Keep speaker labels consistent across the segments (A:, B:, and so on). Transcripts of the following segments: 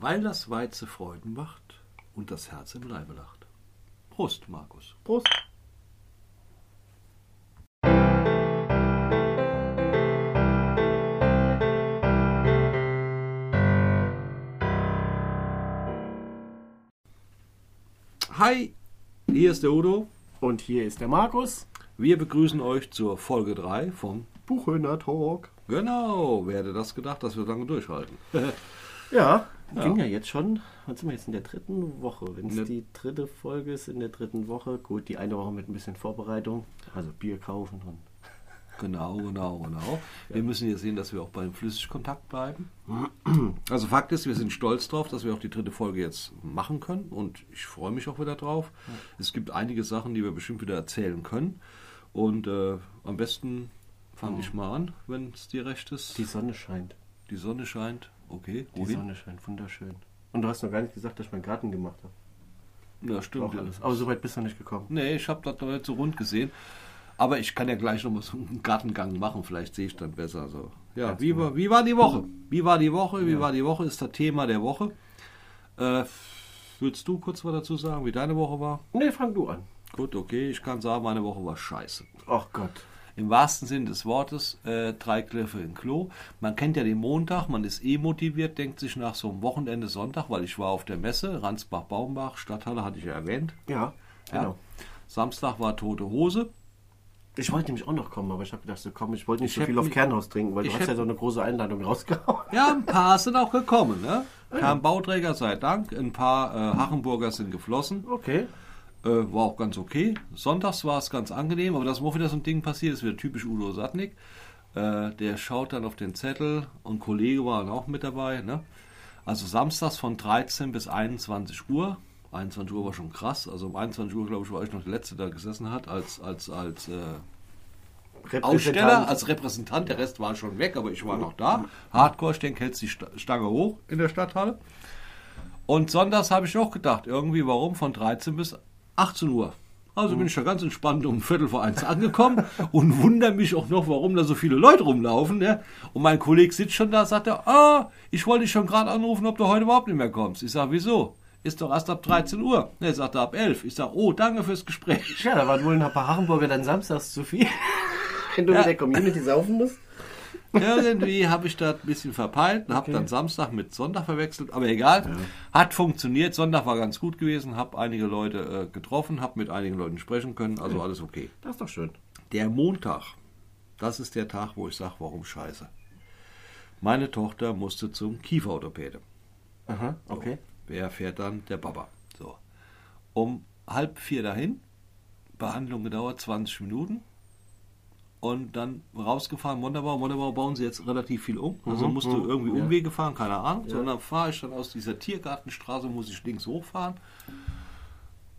A: weil das Weize Freuden macht und das Herz im Leibe lacht. Prost, Markus.
B: Prost.
A: Hi, hier ist der Udo.
B: Und hier ist der Markus.
A: Wir begrüßen euch zur Folge 3 von
B: Buchhöhner Talk.
A: Genau, wer hätte das gedacht, dass wir lange durchhalten?
B: Ja, ging ja jetzt schon. Was sind wir jetzt in der dritten Woche? Wenn es
A: Ne-
B: die dritte Folge ist in der dritten Woche, gut, die eine Woche mit ein bisschen Vorbereitung, also Bier kaufen und.
A: Genau, genau, genau. Wir müssen jetzt sehen, dass wir auch beim Flüssigkontakt bleiben. Also Fakt ist, wir sind stolz drauf, dass wir auch die dritte Folge jetzt machen können und ich freue mich auch wieder drauf. Es gibt einige Sachen, die wir bestimmt wieder erzählen können und äh, am besten fange ich mal an, wenn es dir recht ist.
B: Die Sonne scheint.
A: Die Sonne scheint, okay.
B: Die
A: Wohin?
B: Sonne scheint, wunderschön. Und du hast noch gar nicht gesagt, dass ich meinen Garten gemacht habe.
A: Ja, stimmt.
B: Auch alles. Aber so weit bist du nicht gekommen.
A: Nee, ich habe das noch nicht so rund gesehen. Aber ich kann ja gleich noch mal so einen Gartengang machen, vielleicht sehe ich dann besser. So. Ja,
B: Ganz
A: wie,
B: genau.
A: war, wie war die Woche? Wie war die Woche? Wie war die Woche? Ist das Thema der Woche. Äh, willst du kurz was dazu sagen, wie deine Woche war?
B: Nee, fang du an.
A: Gut, okay, ich kann sagen, meine Woche war scheiße.
B: Ach Gott.
A: Im wahrsten Sinne des Wortes, äh, drei Griffe im Klo. Man kennt ja den Montag, man ist eh motiviert, denkt sich nach so einem Wochenende Sonntag, weil ich war auf der Messe, Ransbach-Baumbach, Stadthalle hatte ich ja erwähnt.
B: Ja,
A: Ja.
B: genau.
A: Samstag war tote Hose.
B: Ich wollte nämlich auch noch kommen, aber ich habe gedacht, so komm, ich wollte nicht
A: Ich
B: so viel auf Kernhaus trinken, weil du hast ja so eine große Einladung rausgehauen.
A: Ja, ein paar sind auch gekommen. Ne? Kam Bauträger sei Dank, ein paar äh, Hachenburger sind geflossen.
B: Okay.
A: Äh, war auch ganz okay. Sonntags war es ganz angenehm, aber das, wo wieder so ein Ding passiert, ist wieder typisch Udo Satnik. Äh, der schaut dann auf den Zettel und Kollege war dann auch mit dabei. Ne? Also samstags von 13 bis 21 Uhr. 21 Uhr war schon krass. Also um 21 Uhr, glaube ich, war ich noch der Letzte, der gesessen hat als, als, als äh, Aussteller, als Repräsentant. Der Rest war schon weg, aber ich war noch da. Hardcore, ich denke, hält die Sta- Stange hoch in der Stadthalle. Und sonntags habe ich auch gedacht, irgendwie warum von 13 bis 18 Uhr. Also bin ich da ganz entspannt um Viertel vor eins angekommen und wundere mich auch noch, warum da so viele Leute rumlaufen. Ne? Und mein Kollege sitzt schon da, sagt er, ah, ich wollte dich schon gerade anrufen, ob du heute überhaupt nicht mehr kommst. Ich sage, wieso? Ist doch erst ab 13 Uhr. Ne, sagt er ab 11. Ich sage, oh, danke fürs Gespräch.
B: Ja, da waren wohl ein paar Hachenburger dann samstags zu viel. Wenn du
A: Ja.
B: mit der Community saufen musst.
A: Irgendwie habe ich das ein bisschen verpeilt und habe
B: Okay.
A: dann Samstag mit Sonntag verwechselt, aber egal. Hat funktioniert. Sonntag war ganz gut gewesen, habe einige Leute äh, getroffen, habe mit einigen Leuten sprechen können, also alles okay.
B: Das ist doch schön.
A: Der Montag, das ist der Tag, wo ich sage, warum scheiße. Meine Tochter musste zum Kieferorthopäde.
B: Aha, okay.
A: Wer fährt dann? Der Papa. So. Um halb vier dahin. Behandlung gedauert 20 Minuten. Und dann rausgefahren, wunderbar, wunderbar, bauen sie jetzt relativ viel um. Also
B: Mhm,
A: musst du
B: mhm,
A: irgendwie. Umwege fahren, keine Ahnung.
B: Ja.
A: Sondern fahre ich dann aus dieser Tiergartenstraße, muss ich links hochfahren.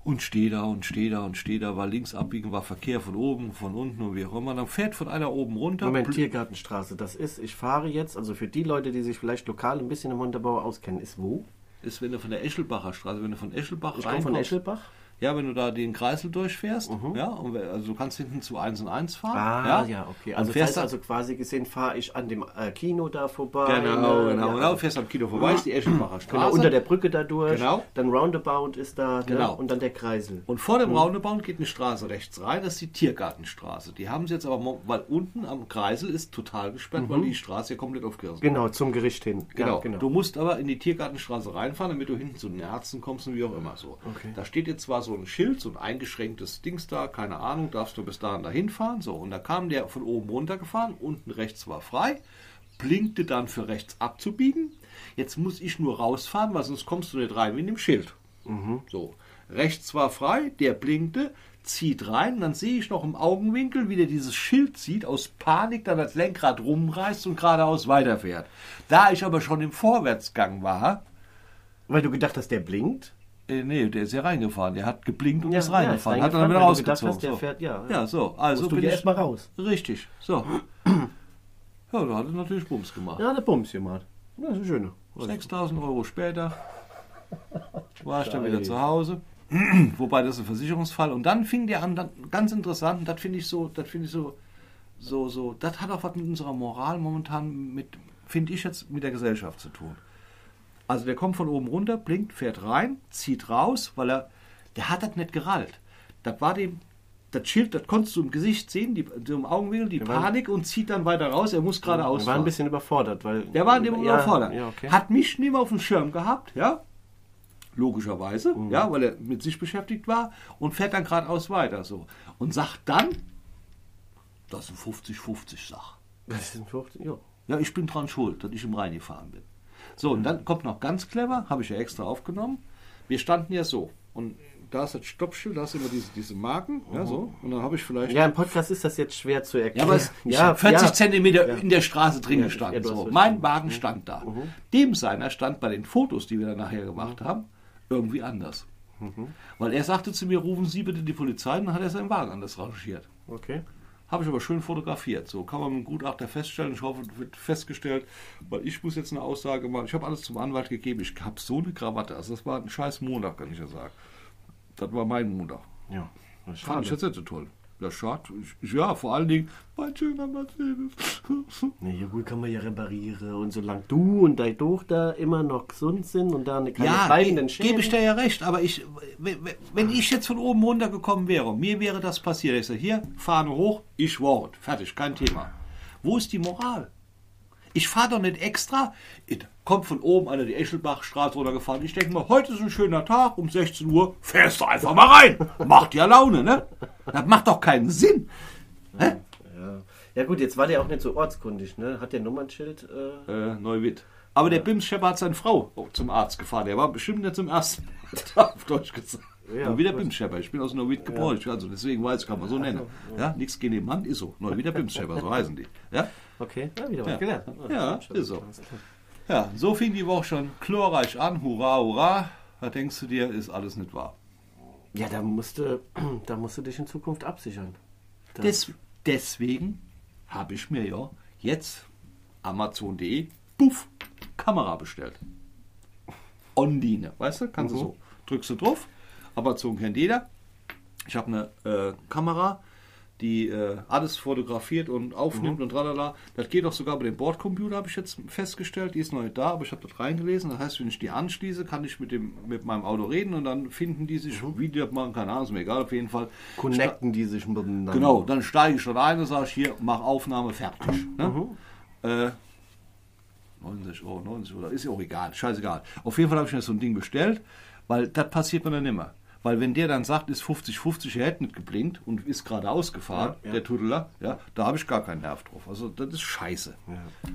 A: Und stehe da und stehe da und stehe da, weil links abbiegen war Verkehr von oben, von unten und wie auch immer. Dann fährt von einer oben runter.
B: Moment, Tiergartenstraße, das ist, ich fahre jetzt, also für die Leute, die sich vielleicht lokal ein bisschen im Unterbau auskennen, ist wo?
A: ist, wenn du von der Eschelbacher Straße, wenn du von Eschelbach
B: Ich komme von Eschelbach.
A: Ja, wenn du da den Kreisel durchfährst, ja, und, also du kannst hinten zu 1 und 1 fahren.
B: Ah, ja, okay.
A: Und
B: Also,
A: fährst
B: also quasi gesehen, fahre ich an dem äh, Kino da vorbei.
A: Genau,
B: ne?
A: genau,
B: Ja,
A: genau. Fährst am Kino vorbei, ist die Eschenbacher Straße.
B: Genau, unter der Brücke da durch.
A: Genau.
B: Dann Roundabout ist da.
A: Genau.
B: Ne? Und dann der Kreisel.
A: und vor dem Roundabout geht eine Straße rechts rein, das ist die Tiergartenstraße. Die haben sie jetzt aber, weil unten am Kreisel ist total gesperrt, weil die Straße hier komplett aufgerissen
B: Genau, zum Gericht hin.
A: Genau.
B: Ja, genau.
A: Du musst aber in die Tiergartenstraße reinfahren, damit du hinten zu den Ärzten kommst und wie auch immer so.
B: Okay.
A: Da steht jetzt zwar so ein Schild, so ein eingeschränktes Dings da, keine Ahnung, darfst du bis dahin dahin fahren. So, und da kam der von oben runter gefahren, unten rechts war frei, blinkte dann für rechts abzubiegen. Jetzt muss ich nur rausfahren, weil sonst kommst du nicht rein in dem Schild. So, rechts war frei, der blinkte, zieht rein, dann sehe ich noch im Augenwinkel, wie der dieses Schild zieht, aus Panik dann das Lenkrad rumreißt und geradeaus weiterfährt. Da ich aber schon im Vorwärtsgang war,
B: Weil du gedacht hast, der blinkt.
A: Äh, nee, der ist ja reingefahren, der hat geblinkt und
B: Ja,
A: ist
B: ja,
A: reingefahren,
B: ist
A: hat dann wieder
B: reingefahren, du
A: rausgezogen.
B: hast, der
A: so.
B: fährt- ja,
A: ja,
B: ja.
A: so, also
B: Musst du
A: bin
B: ja
A: ich
B: erst mal raus.
A: Richtig, so. Ja, da hat er natürlich Bums gemacht.
B: Ja, der Bums mal. Das ist schön.
A: 6000 Euro später war ich dann wieder zu Hause. Wobei das ist ein Versicherungsfall. Und dann fing der an, dann, ganz interessant, das finde ich so, das finde ich so, so, so, das hat auch was mit unserer Moral momentan mit, finde ich jetzt, mit der Gesellschaft zu tun. Also der kommt von oben runter, blinkt, fährt rein, zieht raus, weil er, der hat das nicht gerallt. Das war dem, das Schild, das konntest du im Gesicht sehen, die, im Augenwinkel, die
B: war-
A: Panik und zieht dann weiter raus. Er muss geradeaus
B: war ein bisschen überfordert, weil.
A: Der war in dem
B: ja,
A: überfordert.
B: Ja, okay.
A: Hat mich nicht mehr auf dem Schirm gehabt, ja. Logischerweise,
B: Mhm.
A: ja, weil er mit sich beschäftigt war und fährt dann geradeaus weiter so. Und sagt dann, das ist ein 50-50-Sach.
B: das ist ein 15, ja.
A: Ja, ich bin dran schuld, dass ich im Rhein gefahren bin. So, und dann kommt noch ganz clever, habe ich ja extra aufgenommen. Wir standen ja so. Und da ist das Stoppschild, da du immer diese, diese Marken, ja, so. Und dann habe ich vielleicht.
B: Ja, im Podcast ist das jetzt schwer zu
A: Ja,
B: erklären.
A: aber es
B: ja,
A: 40
B: ja.
A: Zentimeter
B: Ja.
A: in der Straße drin
B: Ja,
A: gestanden.
B: ja,
A: so. Mein Wagen stand da. Dem seiner stand bei den Fotos, die wir dann nachher gemacht haben, irgendwie anders. Weil er sagte zu mir, rufen Sie bitte die Polizei, und dann hat er seinen Wagen anders rangiert.
B: Okay.
A: Habe ich aber schön fotografiert. So kann man mit dem Gutachter feststellen. Ich hoffe, es wird festgestellt, weil ich muss jetzt eine Aussage machen. Ich habe alles zum Anwalt gegeben. Ich habe so eine Krawatte. Also das war ein scheiß Montag, kann ich ja sagen. Das war mein Montag.
B: Ja.
A: Fand ich jetzt nicht so toll. Ja, schade. Ja, vor allen Dingen, mein schöner Mercedes.
B: Na ja, gut, kann man ja reparieren. Und solange du und deine Tochter immer noch gesund sind und da eine keine
A: ja,
B: bleibenden
A: ge gebe ich dir ja recht, aber ich, wenn ich jetzt von oben runtergekommen wäre, mir wäre das passiert, ich sage, hier, Fahne hoch, ich wort, fertig, kein Thema. Wo ist die Moral? Ich fahre doch nicht extra, kommt von oben einer die Eschelbachstraße runtergefahren, ich denke mal, heute ist ein schöner Tag, um 16 Uhr, fährst du einfach mal rein. Macht ja Laune, ne? Das macht doch keinen Sinn.
B: Ja. ja gut, jetzt war der auch nicht so ortskundig, ne? Hat der Nummernschild? Äh,
A: Äh, Neuwitt. Aber der Bimschepper hat seine Frau zum Arzt gefahren. Der war bestimmt nicht zum ersten Mal auf Deutsch gesagt.
B: Ja,
A: Ja, wieder
B: gut.
A: Bimschepper. Ich bin aus Neuwied geboren. Also deswegen weiß ich, kann man so nennen. Ja, nichts gegen den Mann, ist so. Neuwieder Bimschepper, so heißen die. Ja?
B: okay, ja, wieder was
A: Ja.
B: gelernt.
A: Ja, ist so. Ja, so fing die Woche schon glorreich an. Hurra, hurra. Da denkst du dir, ist alles nicht wahr.
B: Ja, da musst, du, da musst du dich in Zukunft absichern. Da,
A: Des, deswegen habe ich mir ja jetzt Amazon.de, puff, Kamera bestellt. Online, weißt du? Kannst du so. Drückst du drauf. Amazon kennt jeder. Ich habe eine äh, Kamera, die äh, alles fotografiert und aufnimmt und tralala. Das geht auch sogar bei dem Bordcomputer, habe ich jetzt festgestellt. Die ist noch nicht da, aber ich habe das reingelesen. Das heißt, wenn ich die anschließe, kann ich mit, dem, mit meinem Auto reden und dann finden die sich, wie die das machen, keine Ahnung, ist mir egal, auf jeden Fall.
B: connecten die sich miteinander.
A: Genau, dann steige ich dort ein und sage, hier, mach Aufnahme, fertig. Ne? Äh, 90 Euro, 90 Euro, ist ja auch egal, scheißegal. Auf jeden Fall habe ich mir so ein Ding bestellt, weil das passiert mir dann immer. Weil wenn der dann sagt, ist 50-50, er hätte nicht geblinkt und ist gerade ausgefahren,
B: Ja, ja.
A: der Tudeler, ja, da habe ich gar keinen Nerv drauf. Also das ist scheiße.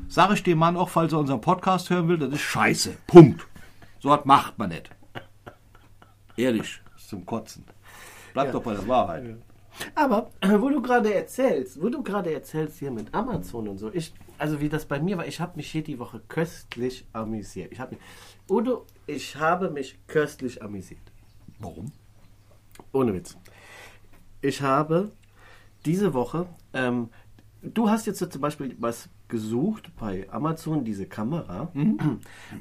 A: Sage ich dem Mann auch, falls er unseren Podcast hören will, das ist scheiße. Punkt. So was macht man nicht. Ehrlich, zum Kotzen. Bleibt
B: Ja.
A: doch bei der Wahrheit.
B: Aber äh, wo du gerade erzählst, wo du gerade erzählst hier mit Amazon und so, ich, also wie das bei mir war, ich habe mich hier die Woche köstlich amüsiert. Ich habe mich, Udo, ich habe mich köstlich amüsiert.
A: Warum?
B: Ohne Witz. Ich habe diese Woche, ähm, du hast jetzt zum Beispiel was gesucht bei Amazon, diese Kamera.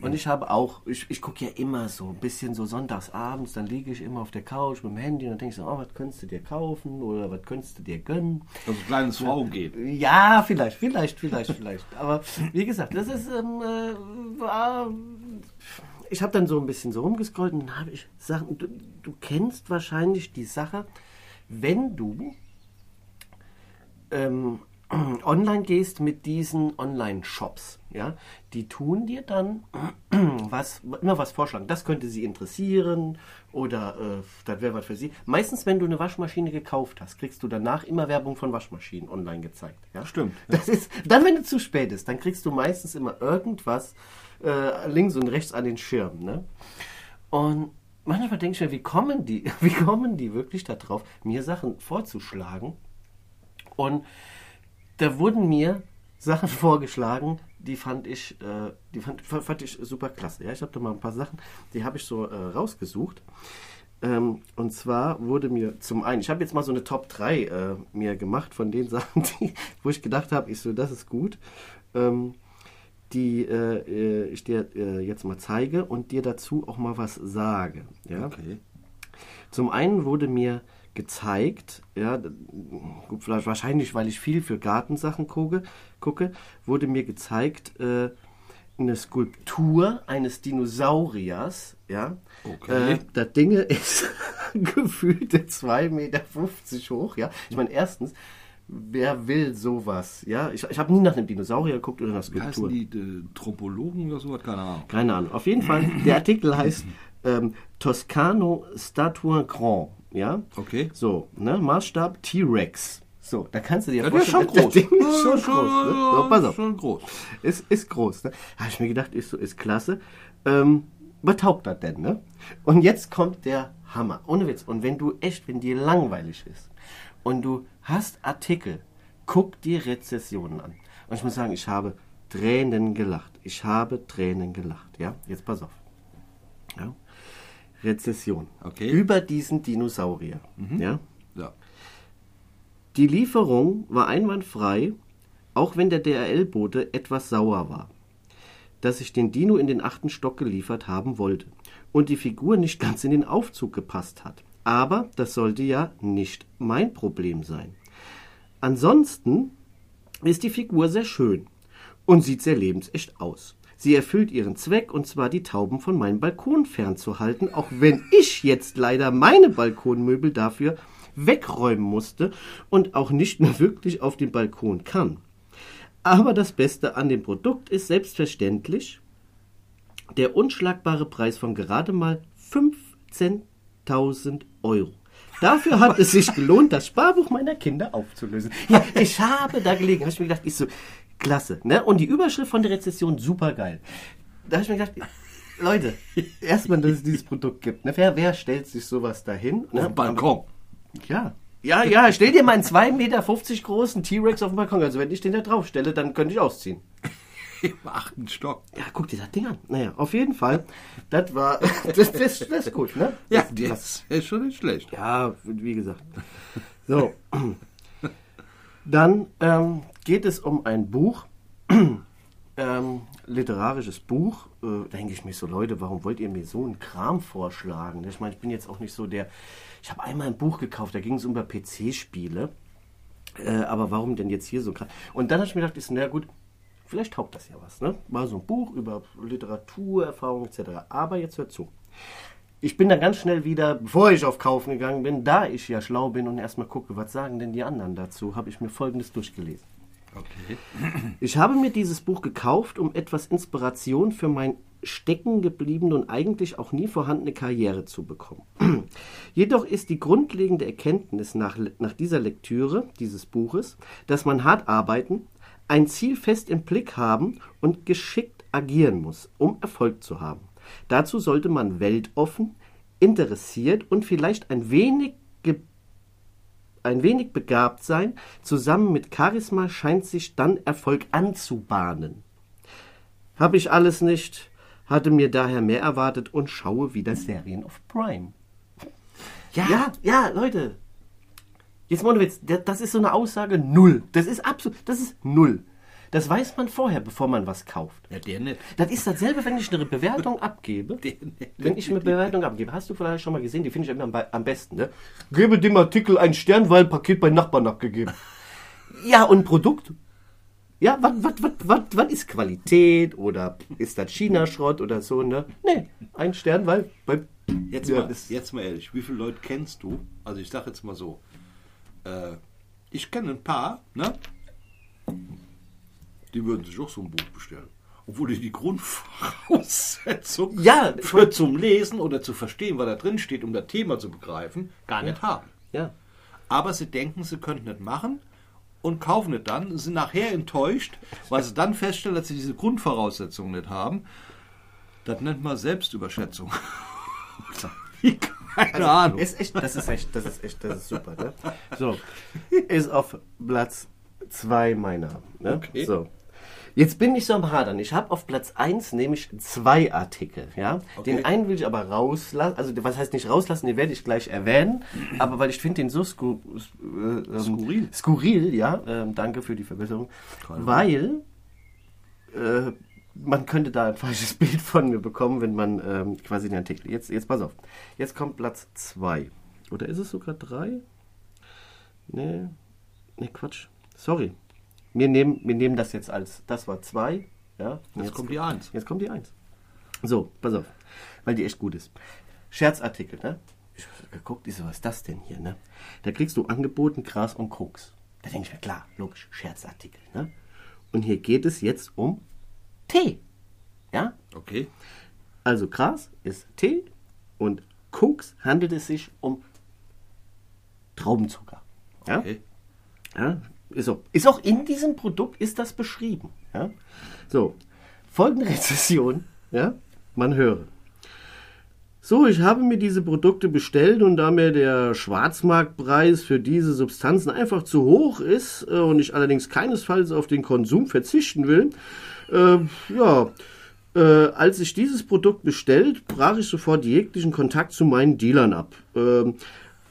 B: Und ich habe auch, ich, ich gucke ja immer so ein bisschen so sonntagsabends, dann liege ich immer auf der Couch mit dem Handy und dann denke ich so, oh, was könntest du dir kaufen oder was könntest du dir gönnen?
A: Also kleines Frauen geht.
B: Ja, vielleicht, vielleicht, vielleicht, vielleicht. Aber wie gesagt, das ist, ähm, äh, war, ich habe dann so ein bisschen so rumgescrollt und dann habe ich Sachen, du, du kennst wahrscheinlich die Sache, wenn du ähm, online gehst mit diesen Online-Shops, ja, die tun dir dann was, immer was vorschlagen. Das könnte sie interessieren oder äh, das wäre was für sie. Meistens, wenn du eine Waschmaschine gekauft hast, kriegst du danach immer Werbung von Waschmaschinen online gezeigt. Ja?
A: Stimmt,
B: Das ist, dann, wenn es zu spät ist, dann kriegst du meistens immer irgendwas äh, links und rechts an den Schirm. Ne? Und manchmal denke ich mir, wie kommen die, wie kommen die wirklich darauf, mir Sachen vorzuschlagen? Und da wurden mir Sachen vorgeschlagen, die fand ich, äh, die fand, fand ich super klasse. Ja, ich habe da mal ein paar Sachen, die habe ich so äh, rausgesucht. Ähm, und zwar wurde mir zum einen, ich habe jetzt mal so eine Top 3 äh, mir gemacht von den Sachen, die, wo ich gedacht habe, ich so, das ist gut, ähm, die äh, äh, ich dir äh, jetzt mal zeige und dir dazu auch mal was sage. Ja?
A: Okay.
B: Zum einen wurde mir gezeigt, ja, gut, vielleicht wahrscheinlich, weil ich viel für Gartensachen gucke, gucke wurde mir gezeigt, äh, eine Skulptur eines Dinosauriers, ja.
A: Okay.
B: Äh, das Ding ist gefühlte 2,50 Meter hoch, ja. Ich meine, erstens, wer will sowas, ja? Ich, ich habe nie nach einem Dinosaurier geguckt oder nach
A: Wie heißen
B: Skulptur.
A: die äh, Tropologen oder so? Keine Ahnung.
B: Keine Ahnung. Auf jeden Fall, der Artikel heißt ähm, Toscano Statue Grand, ja.
A: Okay.
B: So, ne, Maßstab T-Rex. So, da kannst du dir
A: Ja, der ist schon
B: das- das
A: groß.
B: Ding ist schon
A: schon-
B: groß. Ne? So, pass auf.
A: Schon groß.
B: Ist, ist groß, ne? Habe ich mir gedacht, ist so, ist klasse. Ähm, was taugt das denn, ne? Und jetzt kommt der Hammer. Ohne Witz. Und wenn du echt, wenn dir langweilig ist und du hast Artikel, guck dir Rezessionen an. Und ich muss sagen, ich habe Tränen gelacht. Ich habe Tränen gelacht, ja? Jetzt pass auf. Ja? Rezession.
A: Okay.
B: Über diesen Dinosaurier, ja?
A: Ja.
B: Die Lieferung war einwandfrei, auch wenn der DRL-Bote etwas sauer war, dass ich den Dino in den achten Stock geliefert haben wollte und die Figur nicht ganz in den Aufzug gepasst hat. Aber das sollte ja nicht mein Problem sein. Ansonsten ist die Figur sehr schön und sieht sehr lebensecht aus. Sie erfüllt ihren Zweck, und zwar die Tauben von meinem Balkon fernzuhalten, auch wenn ich jetzt leider meine Balkonmöbel dafür wegräumen musste und auch nicht mehr wirklich auf den Balkon kann. Aber das Beste an dem Produkt ist selbstverständlich der unschlagbare Preis von gerade mal 15.000 Euro. Dafür hat es sich gelohnt, das Sparbuch meiner Kinder aufzulösen. Ja, ich habe da gelegen, habe ich mir gedacht, ich so, klasse. Ne? Und die Überschrift von der Rezession, super geil. Da habe ich mir gedacht, Leute, erstmal, dass es dieses Produkt gibt. Ne? Wer, wer stellt sich sowas dahin?
A: Auf
B: Ne?
A: dem Balkon.
B: Ja. Ja, ja, stell dir mal einen 2,50 Meter großen T-Rex auf dem Balkon. Also wenn ich den da drauf stelle, dann könnte ich ausziehen.
A: Im achten Stock.
B: Ja, guck dir das Ding an. Naja, auf jeden Fall. Das war. Das, das, das ist gut, ne?
A: Ja,
B: Das-
A: das ist schon nicht schlecht.
B: Ja, wie gesagt. So. Dann ähm, geht es um ein Buch, ähm, literarisches Buch. Äh, denke ich mir so, Leute, warum wollt ihr mir so einen Kram vorschlagen? Ich meine, ich bin jetzt auch nicht so der. Ich habe einmal ein Buch gekauft, da ging es um PC-Spiele. Äh, aber warum denn jetzt hier so krass? Und dann habe ich mir gedacht, ist, na gut, vielleicht taugt das ja was. Ne? Mal so ein Buch über Literatur, Erfahrung etc. Aber jetzt hört zu. Ich bin da ganz schnell wieder, bevor ich auf Kaufen gegangen bin, da ich ja schlau bin und erstmal gucke, was sagen denn die anderen dazu, habe ich mir folgendes durchgelesen.
A: Okay.
B: Ich habe mir dieses Buch gekauft, um etwas Inspiration für mein stecken gebliebene und eigentlich auch nie vorhandene Karriere zu bekommen. Jedoch ist die grundlegende Erkenntnis nach, nach dieser Lektüre dieses Buches, dass man hart arbeiten, ein Ziel fest im Blick haben und geschickt agieren muss, um Erfolg zu haben. Dazu sollte man weltoffen, interessiert und vielleicht ein wenig ein wenig begabt sein, zusammen mit Charisma scheint sich dann Erfolg anzubahnen. Habe ich alles nicht, hatte mir daher mehr erwartet und schaue wieder Serien auf Prime. Ja, ja, ja Leute. Jetzt mal ohne Witz, der- das ist so eine Aussage null. Das ist absolut, das ist null. Das weiß man vorher, bevor man was kauft.
A: Ja, der nicht.
B: Das ist dasselbe, wenn ich eine Bewertung abgebe.
A: Der nicht.
B: Wenn ich eine Bewertung abgebe, hast du vielleicht schon mal gesehen, die finde ich immer am, am besten. Ne? Gebe dem Artikel einen Stern, weil Paket bei Nachbarn abgegeben. ja, und Produkt? Ja, was ist Qualität oder ist das China-Schrott oder so, ne? Nee, ein Stern, weil bei
A: Jetzt,
B: Ja,
A: mal, jetzt mal ehrlich, wie viele Leute kennst du? Also ich sag jetzt mal so, äh, ich kenne ein paar, ne? Die würden sich auch so ein Buch bestellen. Obwohl die die Grundvoraussetzung
B: Ja,
A: für zum Lesen oder zu verstehen, was da drin steht, um das Thema zu begreifen, gar nicht haben.
B: Ja.
A: Aber sie denken, sie könnten es machen und kaufen es dann, sind nachher enttäuscht, weil sie dann feststellen, dass sie diese Grundvoraussetzungen nicht haben. Das nennt man Selbstüberschätzung. Keine Ahnung.
B: Ist echt, das ist echt, das ist echt, das ist super, ne? So, ist auf Platz 2 meiner, ne?
A: Okay.
B: So. Jetzt bin ich so am Hadern. Ich habe auf Platz 1 nämlich zwei Artikel, ja?
A: Okay.
B: Den einen will ich aber rauslassen, also was heißt nicht rauslassen, den werde ich gleich erwähnen, aber weil ich finde den so sku äh, ähm,
A: Skurril.
B: Skurril, ja, ähm, danke für die Verbesserung,
A: Keine
B: weil äh, man könnte da ein falsches Bild von mir bekommen, wenn man ähm, quasi den Artikel. Jetzt, jetzt pass auf. Jetzt kommt Platz 2. Oder ist es sogar 3? Nee. Nee, Quatsch. Sorry. Wir nehmen, wir nehmen das jetzt als. Das war 2. Ja?
A: Jetzt kommt die Eins.
B: Jetzt kommt die Eins. So, pass auf, weil die echt gut ist. Scherzartikel, ne? Ich hab geguckt, ich so, was ist das denn hier, ne? Da kriegst du angeboten Gras und Koks. Da denke ich mir, klar, logisch, Scherzartikel, ne? Und hier geht es jetzt um Tee. Ja?
A: Okay.
B: Also Gras ist Tee und Koks handelt es sich um Traubenzucker. Ja?
A: okay.
B: Ja, ist, auch, ist auch in diesem Produkt ist das beschrieben. Ja? So, folgende Rezession, ja, man höre. So, ich habe mir diese Produkte bestellt und da mir der Schwarzmarktpreis für diese Substanzen einfach zu hoch ist äh, und ich allerdings keinesfalls auf den Konsum verzichten will, äh, ja, äh, als ich dieses Produkt bestellt, brach ich sofort jeglichen Kontakt zu meinen Dealern ab. Ähm,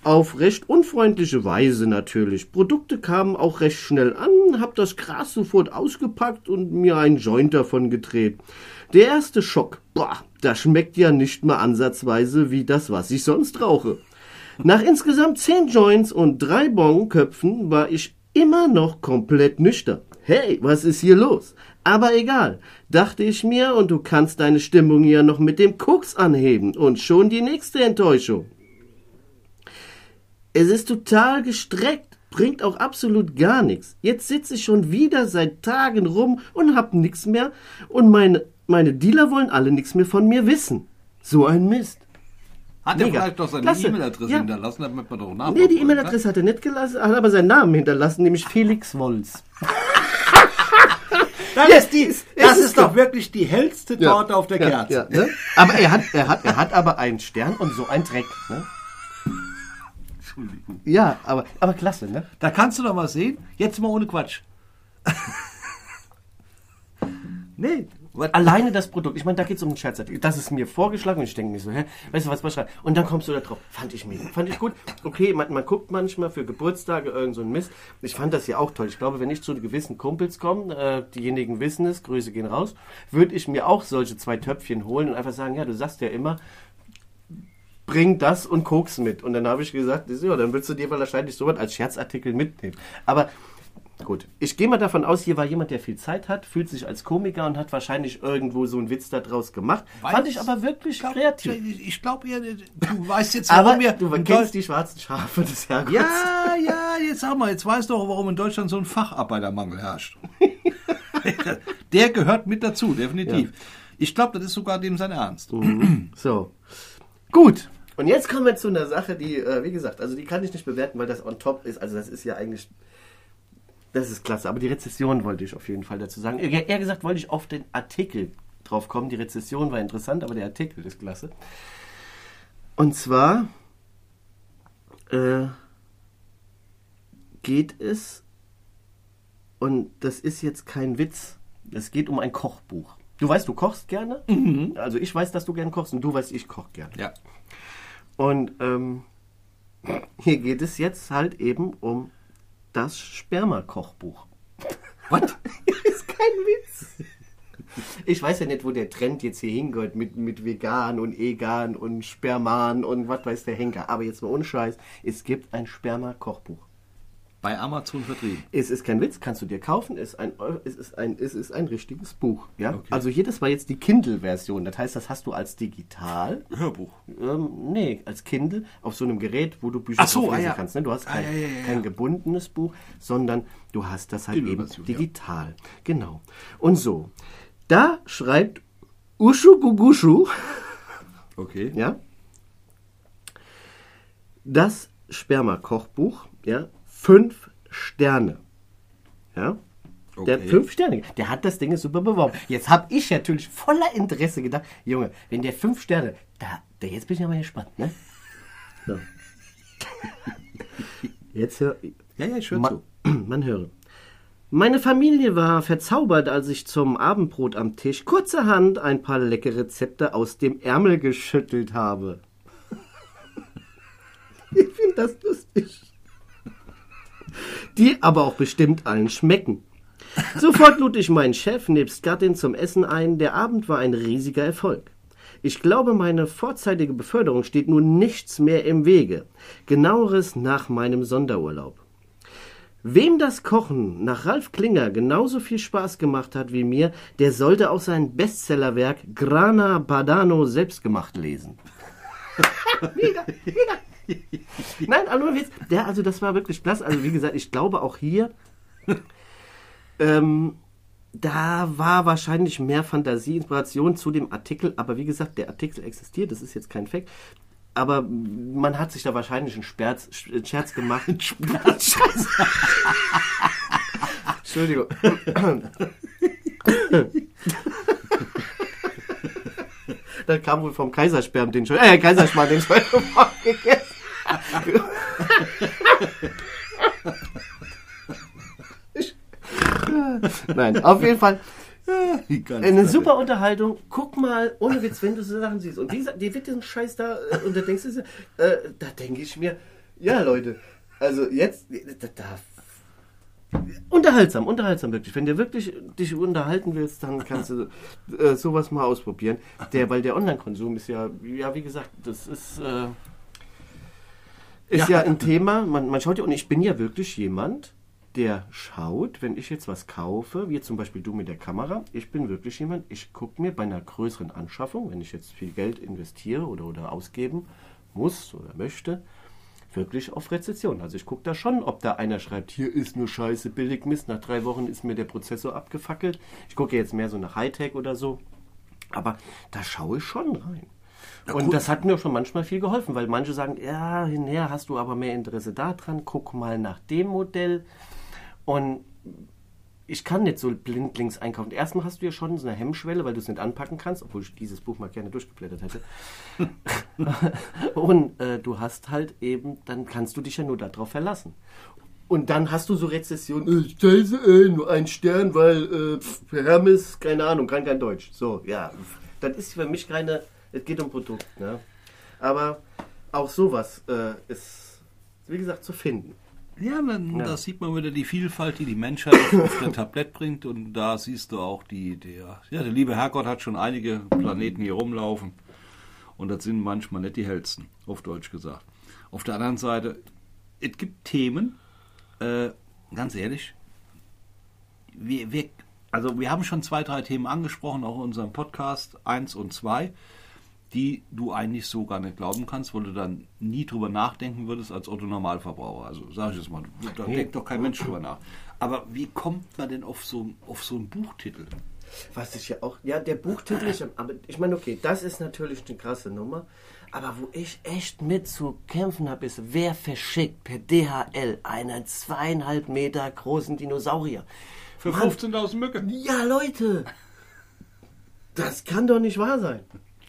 B: auf recht unfreundliche Weise natürlich. Produkte kamen auch recht schnell an, hab das Gras sofort ausgepackt und mir einen Joint davon gedreht. Der erste Schock, boah, das schmeckt ja nicht mal ansatzweise wie das, was ich sonst rauche. Nach insgesamt zehn Joints und drei Bonköpfen war ich immer noch komplett nüchtern. Hey, was ist hier los? Aber egal, dachte ich mir, und du kannst deine Stimmung ja noch mit dem Koks anheben und schon die nächste Enttäuschung. Es ist total gestreckt, bringt auch absolut gar nichts. Jetzt sitze ich schon wieder seit Tagen rum und hab nix mehr und meine, meine Dealer wollen alle nichts mehr von mir wissen. So ein Mist.
A: Hat er vielleicht doch seine. E-Mail-Adresse
B: Ja.
A: hinterlassen, damit man doch nachgucken
B: Nee, die
A: kann,
B: E-Mail-Adresse hat er nicht gelassen, hat aber seinen Namen hinterlassen, nämlich Felix Wolz.
A: Das,
B: Ja,
A: ist, die,
B: es
A: das
B: ist
A: ist doch wirklich die hellste Torte auf der
B: Ja,
A: Kerze.
B: ja, ne? Aber er hat, er, hat, er hat aber einen Stern und so einen Dreck. Ne?
A: Entschuldigung.
B: Ja, aber, aber klasse, ne?
A: Da kannst du doch mal sehen. Jetzt mal ohne Quatsch. nee. Was?
B: Alleine das Produkt, ich meine, da geht es um einen Scherzartikel. Das ist mir vorgeschlagen und ich denke mir so, hä, weißt du was, was schreibt? Und dann kommst du da drauf. Fand ich mega. Fand ich gut. Okay, man, man guckt manchmal für Geburtstage irgend so einen Mist. Ich fand das ja auch toll. Ich glaube, wenn ich zu gewissen Kumpels komme, äh, diejenigen wissen es, Grüße gehen raus, würde ich mir auch solche zwei Töpfchen holen und einfach sagen, ja, du sagst ja immer, bring das und Koks mit. Und dann habe ich gesagt, ja, dann willst du dir wahrscheinlich sowas als Scherzartikel mitnehmen. Aber gut, ich gehe mal davon aus, hier war jemand, der viel Zeit hat, fühlt sich als Komiker und hat wahrscheinlich irgendwo so einen Witz daraus gemacht.
A: Weiß-
B: Fand ich aber wirklich kreativ.
A: Ich, glaube, du weißt jetzt,
B: Aber
A: warum wir.
B: du kennst die schwarzen Schafe des Herrgotts.
A: Ja, ja, jetzt sag mal, jetzt weißt du auch, warum in Deutschland so ein Facharbeitermangel herrscht. Der gehört mit dazu, definitiv. Ich glaube, das ist sogar dem sein Ernst.
B: So. Gut. Und jetzt kommen wir zu einer Sache, die, äh, wie gesagt, also die kann ich nicht bewerten, weil das on top ist. Also das ist ja eigentlich, das ist klasse. Aber die Rezession wollte ich auf jeden Fall dazu sagen. Eher eher gesagt wollte ich auf den Artikel drauf kommen. Die Rezession war interessant, aber der Artikel ist klasse. Und zwar äh, geht es, und das ist jetzt kein Witz, es geht um ein Kochbuch. Du weißt, du kochst gerne. Also ich weiß, dass du gerne kochst und du weißt, ich koche gerne.
A: Ja.
B: Und ähm, hier geht es jetzt halt eben um das Sperma-Kochbuch.
A: Was?
B: ist kein Witz. Ich weiß ja nicht, wo der Trend jetzt hier hingehört mit, mit vegan und egan und Sperman und was weiß der Henker. Aber jetzt mal ohne Scheiß, es gibt ein Sperma-Kochbuch.
A: Bei Amazon vertrieben.
B: Es ist kein Witz, kannst du dir kaufen. Es ist ein, es ist ein, es ist ein richtiges Buch. Ja?
A: Okay.
B: Also hier, das war jetzt die Kindle-Version. Das heißt, das hast du als digital.
A: Hörbuch.
B: Ähm, nee, als Kindle auf so einem Gerät, wo du Bücher
A: Ach so,
B: lesen
A: ah ja.
B: kannst. Ne? Du hast
A: Ah,
B: kein,
A: ja, ja, ja,
B: kein gebundenes Buch, sondern du hast das halt eben digital. Genau. Und so, da schreibt Ushu Gugushu,
A: Okay.
B: ja, das Sperma-Kochbuch, ja, fünf Sterne. Ja. Der
A: Okay.
B: fünf Sterne. Der hat das Ding super beworben. Jetzt habe ich natürlich voller Interesse gedacht, Junge, wenn der fünf Sterne, da, da jetzt bin ich aber gespannt, ne? So. Jetzt hör,
A: Ja, ja, ich höre
B: Ma
A: zu.
B: man höre. Meine Familie war verzaubert, als ich zum Abendbrot am Tisch kurzerhand ein paar leckere Rezepte aus dem Ärmel geschüttelt habe. ich finde das lustig. Die aber auch bestimmt allen schmecken. Sofort lud ich meinen Chef nebst Gattin zum Essen ein. Der Abend war ein riesiger Erfolg. Ich glaube, meine vorzeitige Beförderung steht nun nichts mehr im Wege. Genaueres nach meinem Sonderurlaub. Wem das Kochen nach Ralf Klinger genauso viel Spaß gemacht hat wie mir, der sollte auch sein Bestsellerwerk Grana Padano selbstgemacht lesen. mega, mega. Nein, aber nur Witz. Der, also das war wirklich klasse. Also wie gesagt, ich glaube auch hier, ähm, da war wahrscheinlich mehr Fantasie, Inspiration zu dem Artikel. Aber wie gesagt, der Artikel existiert, das ist jetzt kein Fake. Aber man hat sich da wahrscheinlich einen Sperz, einen Scherz gemacht. Sperz. Entschuldigung. da kam wohl vom Kaisersperm den schon, äh, Kaiserschmarrn den schon gegessen. Nein, auf jeden Fall. Eine super Unterhaltung. Guck mal, ohne Witz, wenn du so Sachen siehst. Und gesagt, dir wird diesen Scheiß da, äh, und da denkst du, äh, da denke ich mir, ja Leute, also jetzt, da, da, unterhaltsam, unterhaltsam wirklich. Wenn du wirklich dich unterhalten willst, dann kannst du äh, sowas mal ausprobieren. Der, weil der Online-Konsum ist ja, ja, wie gesagt, das ist, äh, ist ja.
A: Ja.
B: ein Thema. Man, man schaut ja, und ich bin ja wirklich jemand, der schaut, wenn ich jetzt was kaufe, wie zum Beispiel du mit der Kamera, ich bin wirklich jemand, ich gucke mir bei einer größeren Anschaffung, wenn ich jetzt viel Geld investiere oder, oder ausgeben muss oder möchte, wirklich auf Rezession. Also ich gucke da schon, ob da einer schreibt, hier ist nur Scheiße, billig Mist, nach drei Wochen ist mir der Prozessor abgefackelt. Ich gucke jetzt mehr so nach Hightech oder so. Aber da schaue ich schon rein. Und das hat mir schon manchmal viel geholfen, weil manche sagen, ja, hinher hast du aber mehr Interesse daran, guck mal nach dem Modell. Und ich kann nicht so blindlings einkaufen. Erstmal hast du ja schon so eine Hemmschwelle, weil du es nicht anpacken kannst, obwohl ich dieses Buch mal gerne durchgeblättert hätte. und äh, du hast halt eben, dann kannst du dich ja nur darauf verlassen. Und dann hast du so Rezession, äh, Scheiße, äh, nur ein Stern, weil äh, Hermes, keine Ahnung, kann kein Deutsch. So, ja. Das ist für mich keine, es geht um Produkt. Ne? Aber auch sowas äh, ist, wie gesagt, zu finden.
A: Ja, dann,
B: Ja.
A: da sieht man wieder die Vielfalt, die die Menschheit auf der Tablett bringt. Und da siehst du auch, die, der, ja, der liebe Herrgott hat schon einige Planeten hier rumlaufen. Und das sind manchmal nicht die hellsten, auf Deutsch gesagt. Auf der anderen Seite, es gibt Themen, äh, ganz ehrlich, wir, wir, also wir haben schon zwei, drei Themen angesprochen, auch in unserem Podcast 1 und 2, die du eigentlich so gar nicht glauben kannst, weil du dann nie drüber nachdenken würdest als Otto Normalverbraucher. Also sag ich jetzt mal, da
B: Nee.
A: denkt doch kein Mensch drüber nach. Aber wie kommt man denn auf so, auf so einen Buchtitel?
B: Was ich ja auch, ja, der Buchtitel ist, aber ich meine, okay, das ist natürlich eine krasse Nummer, aber wo ich echt mit zu kämpfen habe, ist, wer verschickt per DHL einen zweieinhalb Meter großen Dinosaurier?
A: Für
B: Mann,
A: 15.000 Mücken.
B: Ja, Leute, das kann doch nicht wahr sein.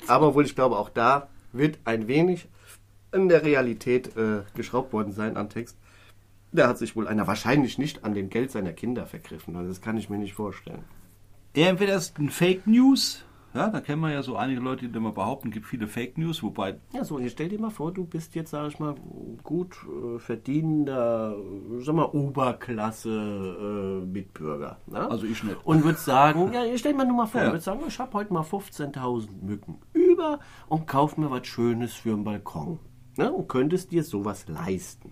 B: Aber obwohl ich glaube, auch da wird ein wenig in der Realität äh, geschraubt worden sein an Text. Da hat sich wohl einer wahrscheinlich nicht an dem Geld seiner Kinder vergriffen. Also das kann ich mir nicht vorstellen.
A: Ja, entweder ist ein Fake News, ja, da kennen wir ja so einige Leute, die immer behaupten, es gibt viele Fake News, wobei
B: Ja, so, und jetzt stell dir mal vor, du bist jetzt, sag ich mal, gut äh, verdienender, sag mal, Oberklasse äh, Mitbürger. Ne?
A: Also ich nicht.
B: Und würdest sagen, ja, stell dir mal nur mal vor,
A: Ja.
B: würdest sagen, ich habe heute mal 15.000 Mücken über und kauf mir was Schönes für den Balkon. Ne? Und könntest dir sowas leisten.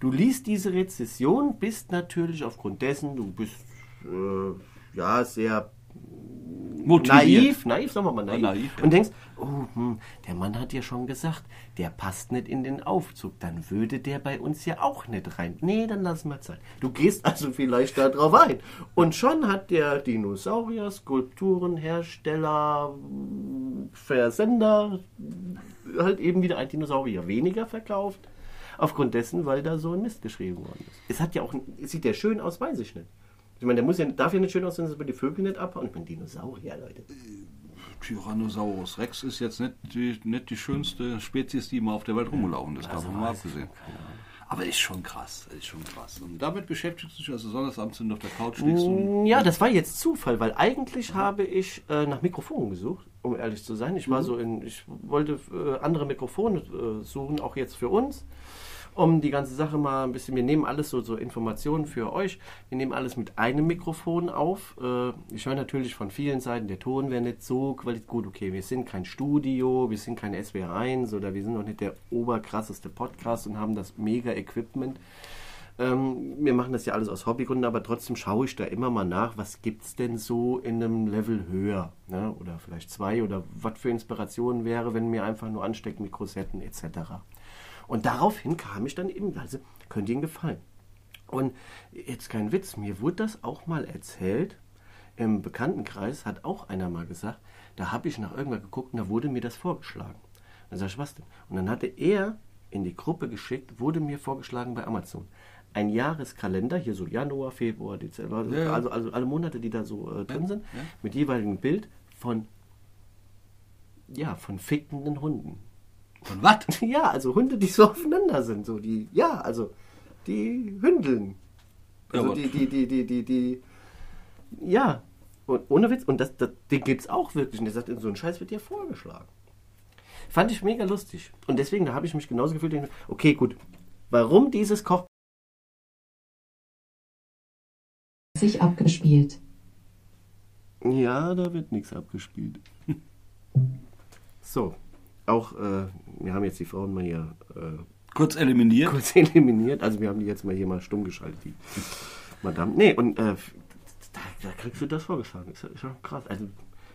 B: Du liest diese Rezession, bist natürlich aufgrund dessen, du bist äh, ja sehr
A: motiviert.
B: naiv, naiv, sagen wir mal naiv.
A: Ja, naiv, ja.
B: Und denkst, oh, hm, der Mann hat ja schon gesagt, der passt nicht in den Aufzug, dann würde der bei uns ja auch nicht rein. Nee, dann lass mal Zeit. Du gehst also vielleicht da drauf ein. Und schon hat der Dinosaurier, Skulpturenhersteller, Versender halt eben wieder ein Dinosaurier weniger verkauft. Aufgrund dessen, weil da so ein Mist geschrieben worden ist. Es hat ja auch, es sieht ja schön aus, weiß ich nicht. Ich meine, der muss ja, darf ja nicht schön aussehen, dass wir die Vögel nicht abhauen. Ich bin Dinosaurier, Leute.
A: Tyrannosaurus Rex ist jetzt nicht die, nicht die schönste Spezies, die mal auf der Welt rumgelaufen ist, davon mal
B: ich
A: abgesehen. Aber ist schon krass, ist schon krass. Und damit beschäftigst du dich also sonntagsabends, wenn du auf der Couch liegst und
B: Ja, das war jetzt Zufall, weil eigentlich habe ich äh, nach Mikrofonen gesucht, um ehrlich zu sein. Ich war so in, ich wollte äh, andere Mikrofone äh, suchen, auch jetzt für uns, um die ganze Sache mal ein bisschen. Wir nehmen alles so, so Informationen für euch. Wir nehmen alles mit einem Mikrofon auf. Äh, ich höre natürlich von vielen Seiten, der Ton wäre nicht so qualitativ gut. Okay, wir sind kein Studio, wir sind kein SWR1 oder wir sind auch nicht der oberkrasseste Podcast und haben das mega Equipment. Ähm, wir machen das ja alles aus Hobbygründen, aber trotzdem schaue ich da immer mal nach, was gibt es denn so in einem Level höher? Ne? Oder vielleicht zwei oder was für Inspirationen wäre, wenn mir einfach nur Ansteckmikros hätten, etc. Und daraufhin kam ich dann eben, also könnte Ihnen gefallen. Und jetzt kein Witz, mir wurde das auch mal erzählt. Im Bekanntenkreis hat auch einer mal gesagt, da habe ich nach irgendwas geguckt und da wurde mir das vorgeschlagen. Dann sag ich, was denn? Und dann hatte er in die Gruppe geschickt, wurde mir vorgeschlagen bei Amazon. Ein Jahreskalender, hier so Januar, Februar, Dezember, also,
A: Ja, ja.
B: also, also alle Monate, die da so äh, drin
A: Ja,
B: sind, mit jeweiligen Bild von, ja, von fickenden Hunden.
A: Von was?
B: Ja, also Hunde, die so aufeinander sind, so die, ja, also die Hündeln.
A: Ja,
B: Also
A: aber-
B: die, die, die, die, die, die, ja, und ohne Witz, und das, das, den gibt's auch wirklich, und der sagt, so ein Scheiß wird dir vorgeschlagen. Fand ich mega lustig. Und deswegen, da habe ich mich genauso gefühlt, denke, okay, gut, warum dieses Koch
C: sich abgespielt.
B: Ja, da wird nichts abgespielt. So, auch, äh, wir haben jetzt die Frauen mal hier äh,
A: Kurz eliminiert.
B: kurz eliminiert. Also wir haben die jetzt mal hier mal stumm geschaltet, die Madame. Nee, und äh, da, da kriegst du das vorgeschlagen. Ist, ist krass. Also,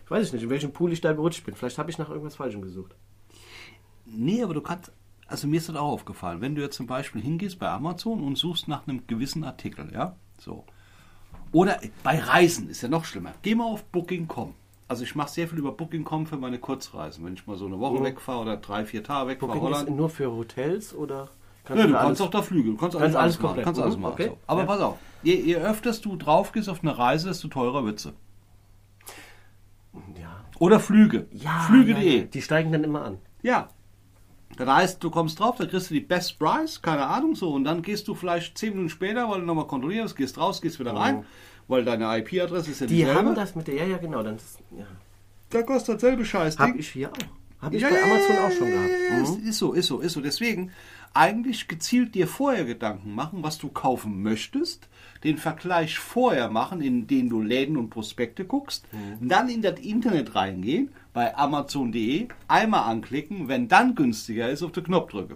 B: ich weiß nicht, in welchem Pool ich da gerutscht bin. Vielleicht habe ich nach irgendwas Falschem gesucht.
A: Nee, aber du kannst. Also mir ist das auch aufgefallen. Wenn du jetzt zum Beispiel hingehst bei Amazon und suchst nach einem gewissen Artikel, ja, so. Oder bei Reisen ist ja noch schlimmer. Geh mal auf Booking.com. Also ich mache sehr viel über Booking.com für meine Kurzreisen. Wenn ich mal so eine Woche wegfahre oder drei, vier Tage wegfahre,
B: Booking ist
A: Holland.
B: nur für Hotels oder
A: Ja, du
B: da
A: kannst auch da Flüge, du kannst,
B: Kannst
A: alles,
B: alles
A: machen, kannst alles
B: Mhm,
A: machen.
B: okay.
A: So. Aber
B: Ja.
A: pass auf, je, je öfter du drauf gehst auf eine Reise, desto teurer wird sie.
B: Ja.
A: Oder Flüge.
B: Ja,
A: Flüge.de.
B: Die steigen dann immer an.
A: Ja. Das heißt, du kommst drauf, da kriegst du die Best Price, keine Ahnung so, und dann gehst du vielleicht zehn Minuten später, weil du nochmal kontrollierst, gehst raus, gehst wieder rein, weil deine IP-Adresse ist ja
B: Die haben das mit der, ja, ja, genau. Dann ist, ja.
A: Da kostet dasselbe Scheiß.
B: Hab ich hier auch. Habe ich bei Amazon auch schon gehabt.
A: Ist,
B: Mhm.
A: ist so, ist so, ist so. Deswegen eigentlich gezielt dir vorher Gedanken machen, was du kaufen möchtest, den Vergleich vorher machen, in den du Läden und Prospekte guckst,
B: Mhm.
A: dann in das Internet reingehen, bei amazon.de, einmal anklicken, wenn dann günstiger ist, auf den Knopf drücke.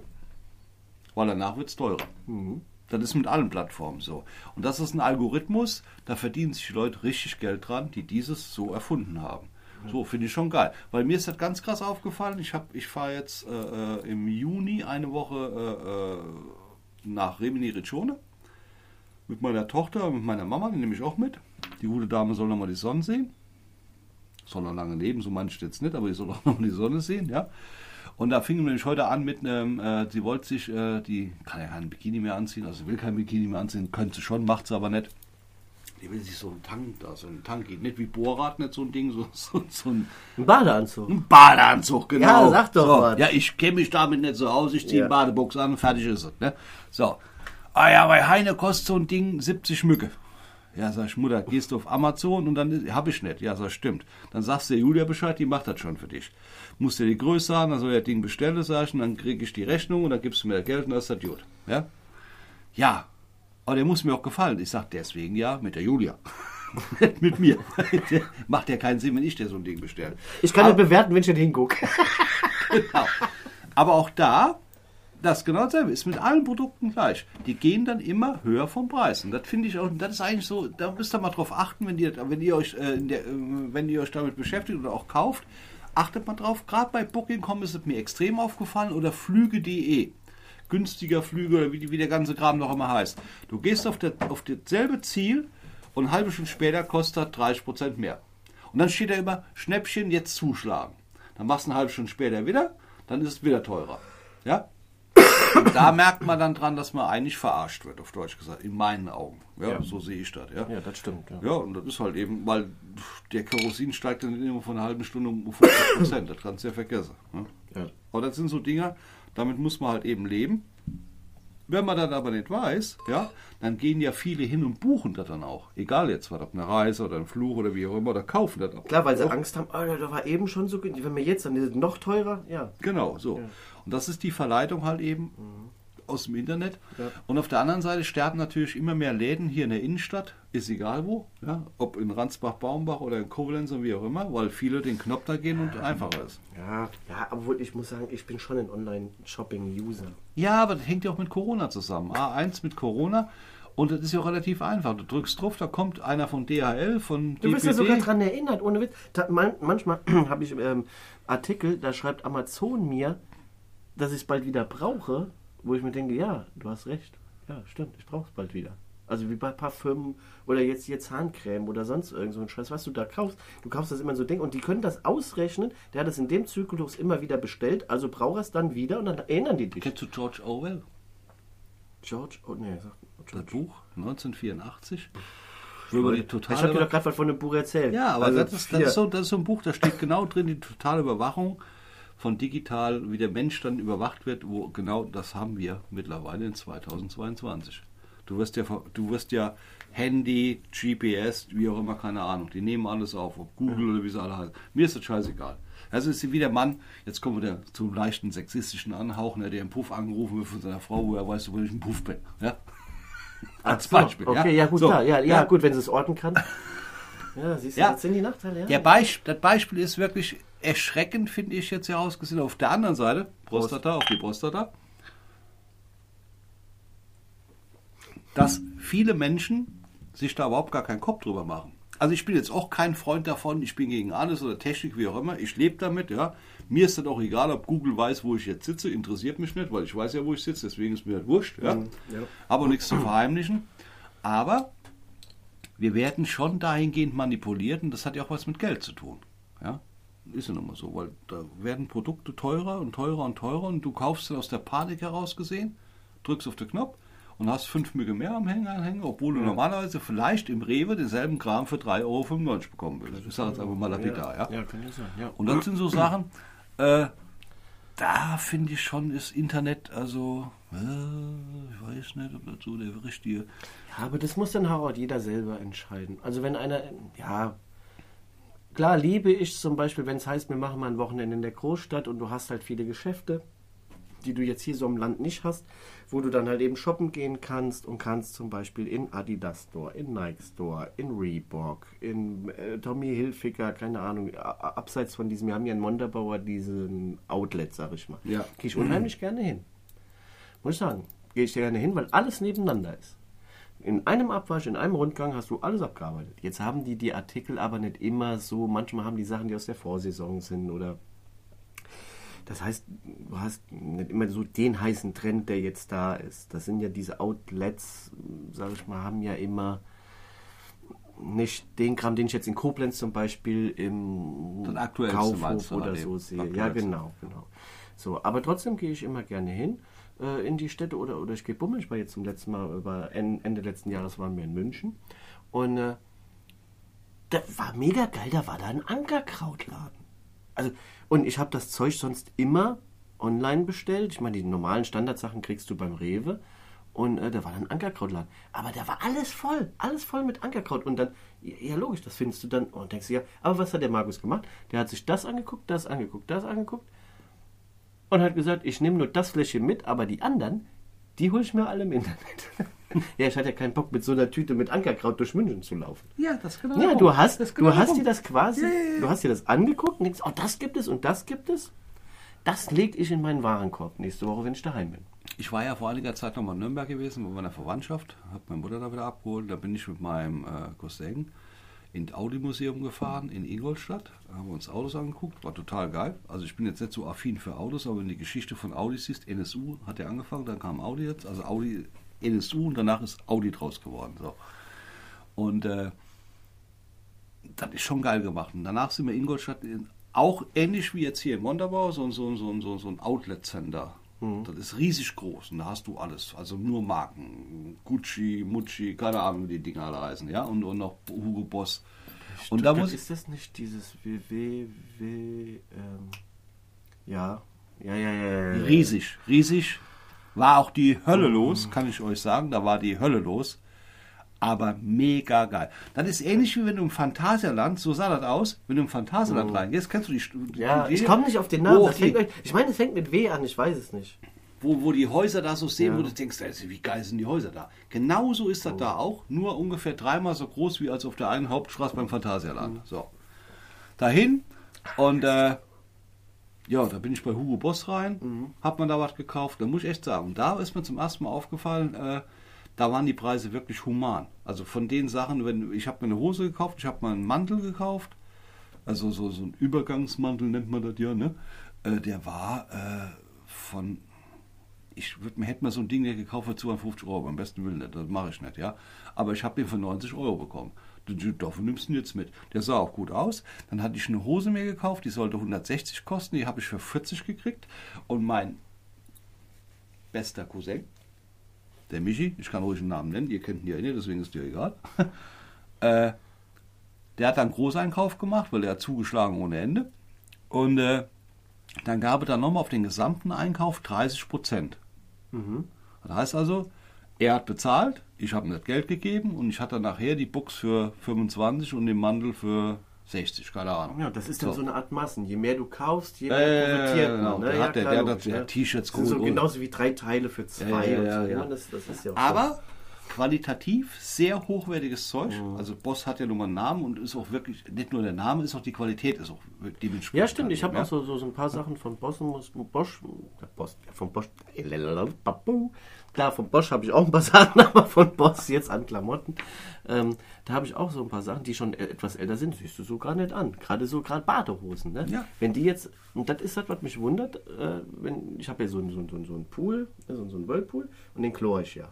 A: Weil danach wird es teurer.
B: Mhm.
A: Das ist mit allen Plattformen so. Und das ist ein Algorithmus, da verdienen sich die Leute richtig Geld dran, die dieses so erfunden haben. So, finde ich schon geil. Weil mir ist das ganz krass aufgefallen. Ich, ich fahre jetzt äh, äh, im Juni eine Woche äh, äh, nach Rimini Riccione mit meiner Tochter, mit meiner Mama, die nehme ich auch mit. Die gute Dame soll nochmal die Sonne sehen. Soll noch lange leben, so manche jetzt nicht, aber die soll auch nochmal die Sonne sehen, ja. Und da fing nämlich heute an mit einem, äh, sie wollte sich, äh, die kann ja kein Bikini mehr anziehen, also will kein Bikini mehr anziehen, könnte sie schon, macht sie aber nicht. Die will sich so einen Tank da, so einen Tank, nicht wie Bohrrad, nicht so ein Ding, so, so, so ein,
B: Ein Badeanzug.
A: ein Badeanzug, genau.
B: Ja, sag doch
A: so,
B: was.
A: Ja, ich kenne mich damit nicht so aus, ich ziehe
B: Ja.
A: Badebuchs an, fertig ist es. Ne? So. Ah ja, bei Heine kostet so ein Ding 70 Mücke. Ja, sag ich, Mutter, gehst du auf Amazon und dann habe ich nicht. Ja, sag stimmt. Dann sagst du der Julia Bescheid, die macht das schon für dich. Musst dir die Größe haben, dann soll er das Ding bestellen, sag ich, und dann kriege ich die Rechnung und dann gibst du mir das Geld und dann ist das gut. Ja? Ja. Aber der muss mir auch gefallen. Ich sag deswegen ja, mit der Julia. Mit mir. Macht ja keinen Sinn, wenn ich dir so ein Ding bestelle.
B: Ich kann nicht bewerten, wenn ich nicht hingucke.
A: Genau. Aber auch da, das genau dasselbe, ist mit allen Produkten gleich. Die gehen dann immer höher vom Preis. Und das finde ich auch, das ist eigentlich so, da müsst ihr mal drauf achten, wenn ihr, wenn ihr euch, äh, der, äh, wenn ihr euch damit beschäftigt oder auch kauft, achtet mal drauf. Gerade bei Booking.com ist es mir extrem aufgefallen oder Flüge.de. Günstiger Flüge oder wie, wie der ganze Kram noch immer heißt. Du gehst auf, das auf dasselbe Ziel und eine halbe Stunde später kostet das 30% mehr. Und dann steht da immer, Schnäppchen, jetzt zuschlagen. Dann machst du eine halbe Stunde später wieder, dann ist es wieder teurer. Ja? Und da merkt man dann dran, dass man eigentlich verarscht wird, auf Deutsch gesagt, in meinen Augen. Ja,
B: Ja.
A: so sehe ich das. Ja.
B: Ja, das stimmt. Ja.
A: Ja, und das ist halt eben, weil der Kerosin steigt dann immer von einer halben Stunde um 50 Prozent. das kannst du ja vergessen. Ne?
B: Ja.
A: Aber das sind so Dinger, damit muss man halt eben leben. Wenn man das aber nicht weiß, ja, dann gehen ja viele hin und buchen das dann auch. Egal jetzt, was ob eine Reise oder ein Fluch oder wie auch immer, oder kaufen das auch.
B: Klar, weil sie Angst haben, oh, da war eben schon so günstig. Wenn wir jetzt, dann ist es noch teurer. Ja.
A: Genau, so. Und das ist die Verleitung halt eben aus dem Internet.
B: Ja.
A: Und auf der anderen Seite sterben natürlich immer mehr Läden hier in der Innenstadt, ist egal wo, ja, ob in Ransbach, Baumbach oder in Koblenz und wie auch immer, weil viele den Knopf da gehen und einfacher ist.
B: Ja, ja, obwohl ich muss sagen, ich bin schon ein Online-Shopping-User.
A: Ja, aber das hängt ja auch mit Corona zusammen. A1 mit Corona und das ist ja auch relativ einfach. Du drückst drauf, da kommt einer von DHL, von
B: Du bist ja sogar dran erinnert, ohne Witz. Da, man, manchmal habe ich ähm, Artikel, da schreibt Amazon mir, dass ich es bald wieder brauche, wo ich mir denke, ja, du hast recht. Ja, stimmt, ich brauche es bald wieder. Also wie bei Parfüm oder jetzt hier Zahncreme oder sonst irgend so ein Scheiß, was du da kaufst. Du kaufst das immer so Ding und die können das ausrechnen. Der hat es in dem Zyklus immer wieder bestellt, also braucht er es dann wieder und dann erinnern die dich.
A: Kennst du George Orwell?
B: George, oh nee, sag
A: Das
B: George.
A: Buch 1984.
B: Ich
A: Über die
B: habe dir doch gerade was von dem Buch erzählt.
A: Ja, aber
B: Also
A: das, ist, das, ist so, das ist so ein Buch, da steht genau drin die totale Überwachung von digital, wie der Mensch dann überwacht wird, wo genau das haben wir mittlerweile in 2022. Du wirst ja, du wirst ja Handy, GPS, wie auch immer, keine Ahnung, die nehmen alles auf, ob Google oder wie sie alle heißen. Mir ist das scheißegal. Also ist wie der Mann, jetzt kommen wir zum leichten sexistischen Anhauch, ne, der im Puff angerufen wird von seiner Frau, wo er weiß, wo ich im Puff bin. Ja? Als
B: So,
A: Beispiel.
B: Okay, ja, gut,
A: So,
B: klar. Ja, ja, gut, wenn sie es orten kann. Ja, siehst du,
A: Ja.
B: das sind die Nachteile. Ja.
A: Der Beisp das Beispiel ist wirklich erschreckend, finde ich jetzt herausgesehen. Auf der anderen Seite, Prostata, auf die Prostata, dass viele Menschen sich da überhaupt gar keinen Kopf drüber machen. Also ich bin jetzt auch kein Freund davon, ich bin gegen alles oder Technik, wie auch immer. Ich lebe damit, ja. Mir ist das auch egal, ob Google weiß, wo ich jetzt sitze, interessiert mich nicht, weil ich weiß ja, wo ich sitze, deswegen ist mir das wurscht, ja.
B: Mhm, ja.
A: Aber nichts zu verheimlichen. Aber wir werden schon dahingehend manipuliert und das hat ja auch was mit Geld zu tun. Ja? Ist ja nun mal so, weil da werden Produkte teurer und teurer und teurer und du kaufst dann aus der Panik heraus gesehen, drückst auf den Knopf und hast fünf Mügge mehr am Hänger hängen, obwohl du normalerweise vielleicht im Rewe denselben Kram für 3,95 Euro bekommen würdest. Ich sage jetzt einfach mal lapidar, ja.
B: ja, kann ja sein. Ja.
A: Und das sind so Sachen, äh, da finde ich schon, ist Internet, also, äh, ich weiß nicht, ob das so der richtige.
B: Ja, aber das muss dann auch jeder selber entscheiden. Also wenn einer, ja, klar liebe ich zum Beispiel, wenn es heißt, wir machen mal ein Wochenende in der Großstadt und du hast halt viele Geschäfte, die du jetzt hier so im Land nicht hast, wo du dann halt eben shoppen gehen kannst und kannst zum Beispiel in Adidas Store, in Nike Store, in Reebok, in äh, Tommy Hilfiger, keine Ahnung, abseits von diesem, wir haben ja in Montabaur diesen Outlet, sag ich mal.
A: Ja.
B: Gehe ich unheimlich gerne hin. Muss ich sagen, gehe ich gerne hin, weil alles nebeneinander ist. In einem Abwasch, in einem Rundgang hast du alles abgearbeitet. Jetzt haben die die Artikel aber nicht immer so, manchmal haben die Sachen, die aus der Vorsaison sind oder das heißt, du hast nicht immer so den heißen Trend, der jetzt da ist. Das sind ja diese Outlets, sage ich mal, haben ja immer nicht den Kram, den ich jetzt in Koblenz zum Beispiel im Kaufhof oder
A: daneben.
B: so sehe. Ja, genau, genau. So, aber trotzdem gehe ich immer gerne hin äh, in die Städte oder, oder ich gehe bummeln. Ich war jetzt zum letzten Mal, war En- Ende letzten Jahres waren wir in München und äh, das war mega geil, da war da ein Ankerkrautladen. Also, und ich habe das Zeug sonst immer online bestellt. Ich meine, die normalen Standardsachen kriegst du beim Rewe. Und äh, da war dann ein Ankerkrautladen. Aber da war alles voll, alles voll mit Ankerkraut. Und dann, ja, ja logisch, das findest du dann. Und denkst du, ja, aber was hat der Markus gemacht? Der hat sich das angeguckt, das angeguckt, das angeguckt. Und hat gesagt, ich nehme nur das Fläschchen mit, aber die anderen, die hole ich mir alle im Internet. ja, ich hatte ja keinen Bock, mit so einer Tüte mit Ankerkraut durch München zu laufen.
A: Ja, das genau.
B: Ja, du hast,
A: das
B: du hast dir das quasi,
A: Ja, ja,
B: du hast dir das angeguckt und denkst, oh, das gibt es und das gibt es. Das leg ich in meinen Warenkorb nächste Woche, wenn ich daheim bin.
A: Ich war ja vor einiger Zeit noch mal in Nürnberg gewesen, bei meiner Verwandtschaft, habe meine Mutter da wieder abgeholt. Da bin ich mit meinem äh, Cousin ins Audi-Museum gefahren in Ingolstadt. Da haben wir uns Autos angeguckt, war total geil. Also ich bin jetzt nicht so affin für Autos, aber wenn die Geschichte von Audi siehst, NSU hat ja angefangen, dann kam Audi jetzt, also Audi NSU und danach ist Audi draus geworden. So. Und äh, das ist schon geil gemacht. Und danach sind wir in Ingolstadt in, auch ähnlich wie jetzt hier in Montabaur, so, so, so, so, so ein Outlet-Center. Das ist riesig groß und da hast du alles. Also nur Marken. Gucci, Mucci, keine Ahnung, wie die Dinger alle heißen. Ja? Und, und noch Hugo Boss. Und da muss
B: ist das nicht dieses WW, ähm, ja, ja, ja, ja, ja, ja.
A: riesig, riesig. War auch die Hölle los, kann ich euch sagen. Da war die Hölle los. Aber mega geil. Das ist ähnlich wie wenn du im Phantasialand, so sah das aus, wenn du im Phantasialand reingehst. Kennst du die Stu-
B: Ja,
A: die,
B: ich komme nicht auf den Namen. Das
A: die,
B: fängt, ich meine, es fängt mit W an, ich weiß es nicht.
A: wo, wo die Häuser da so sehen,
B: Ja.
A: wo du denkst, wie geil sind die Häuser da. Genauso ist das da auch, nur ungefähr dreimal so groß wie als auf der einen Hauptstraße beim Phantasialand. So. Dahin und äh, ja, da bin ich bei Hugo Boss rein,
B: Mhm.
A: hab man da was gekauft. Da muss ich echt sagen, da ist mir zum ersten Mal aufgefallen, äh, da waren die Preise wirklich human. Also von den Sachen, wenn ich habe mir eine Hose gekauft, ich habe mal einen Mantel gekauft, also so, so ein Übergangsmantel nennt man das ja, ne? Äh, der war äh, von, ich würd, mir hätte mir so ein Ding gekauft für 250 Euro, am besten Willen nicht, das mache ich nicht, ja. Aber ich habe den für 90 Euro bekommen. Davon nimmst du ihn jetzt mit. Der sah auch gut aus. Dann hatte ich eine Hose mir gekauft, die sollte 160 kosten, die habe ich für 40 gekriegt. Und mein bester Cousin, der Michi, ich kann ruhig einen Namen nennen, ihr kennt ihn ja nicht, deswegen ist dir egal. äh, der hat dann Großeinkauf gemacht, weil der hat zugeschlagen ohne Ende. Und äh, dann gab es dann nochmal auf den gesamten Einkauf 30 Prozent. Das heißt also, er hat bezahlt, ich habe ihm das Geld gegeben und ich hatte nachher die Box für 25 und den Mantel für 60, keine Ahnung.
B: Ja, das ist dann so, eine Art Massen. Je mehr du kaufst, je mehr
A: ja,
B: profitiert man.
A: genau.
B: Ne? Ja,
A: hat- der- der hat
B: logisch,
A: ja
B: ne?
A: T-Shirts
B: so
A: gut und-
B: genauso wie drei Teile für zwei.
A: Ja, ja,
B: so,
A: ja.
B: ne? Das, das
A: Aber qualitativ sehr hochwertiges Zeug.
B: Mhm.
A: Also Boss hat ja nun mal einen Namen und ist auch wirklich, nicht nur der Name, ist auch die Qualität ist auch dementsprechend.
B: Ja, stimmt. Ich habe auch so, so, so ein paar Sachen von Bosch, Bosch, äh, Bosch, ja, von Bosch, klar, von Bosch habe ich auch ein paar Sachen, aber von Bosch jetzt an Klamotten. Ähm, da habe ich auch so ein paar Sachen, die schon e- etwas älter sind, siehst du so gar nicht an. Gerade so, gerade Badehosen. Ne?
A: Ja.
B: Wenn die jetzt, und das ist das, was mich wundert, äh, wenn, ich habe ja so, einen- so, so, so einen Pool, so, so einen Whirlpool und den chlor ich ja.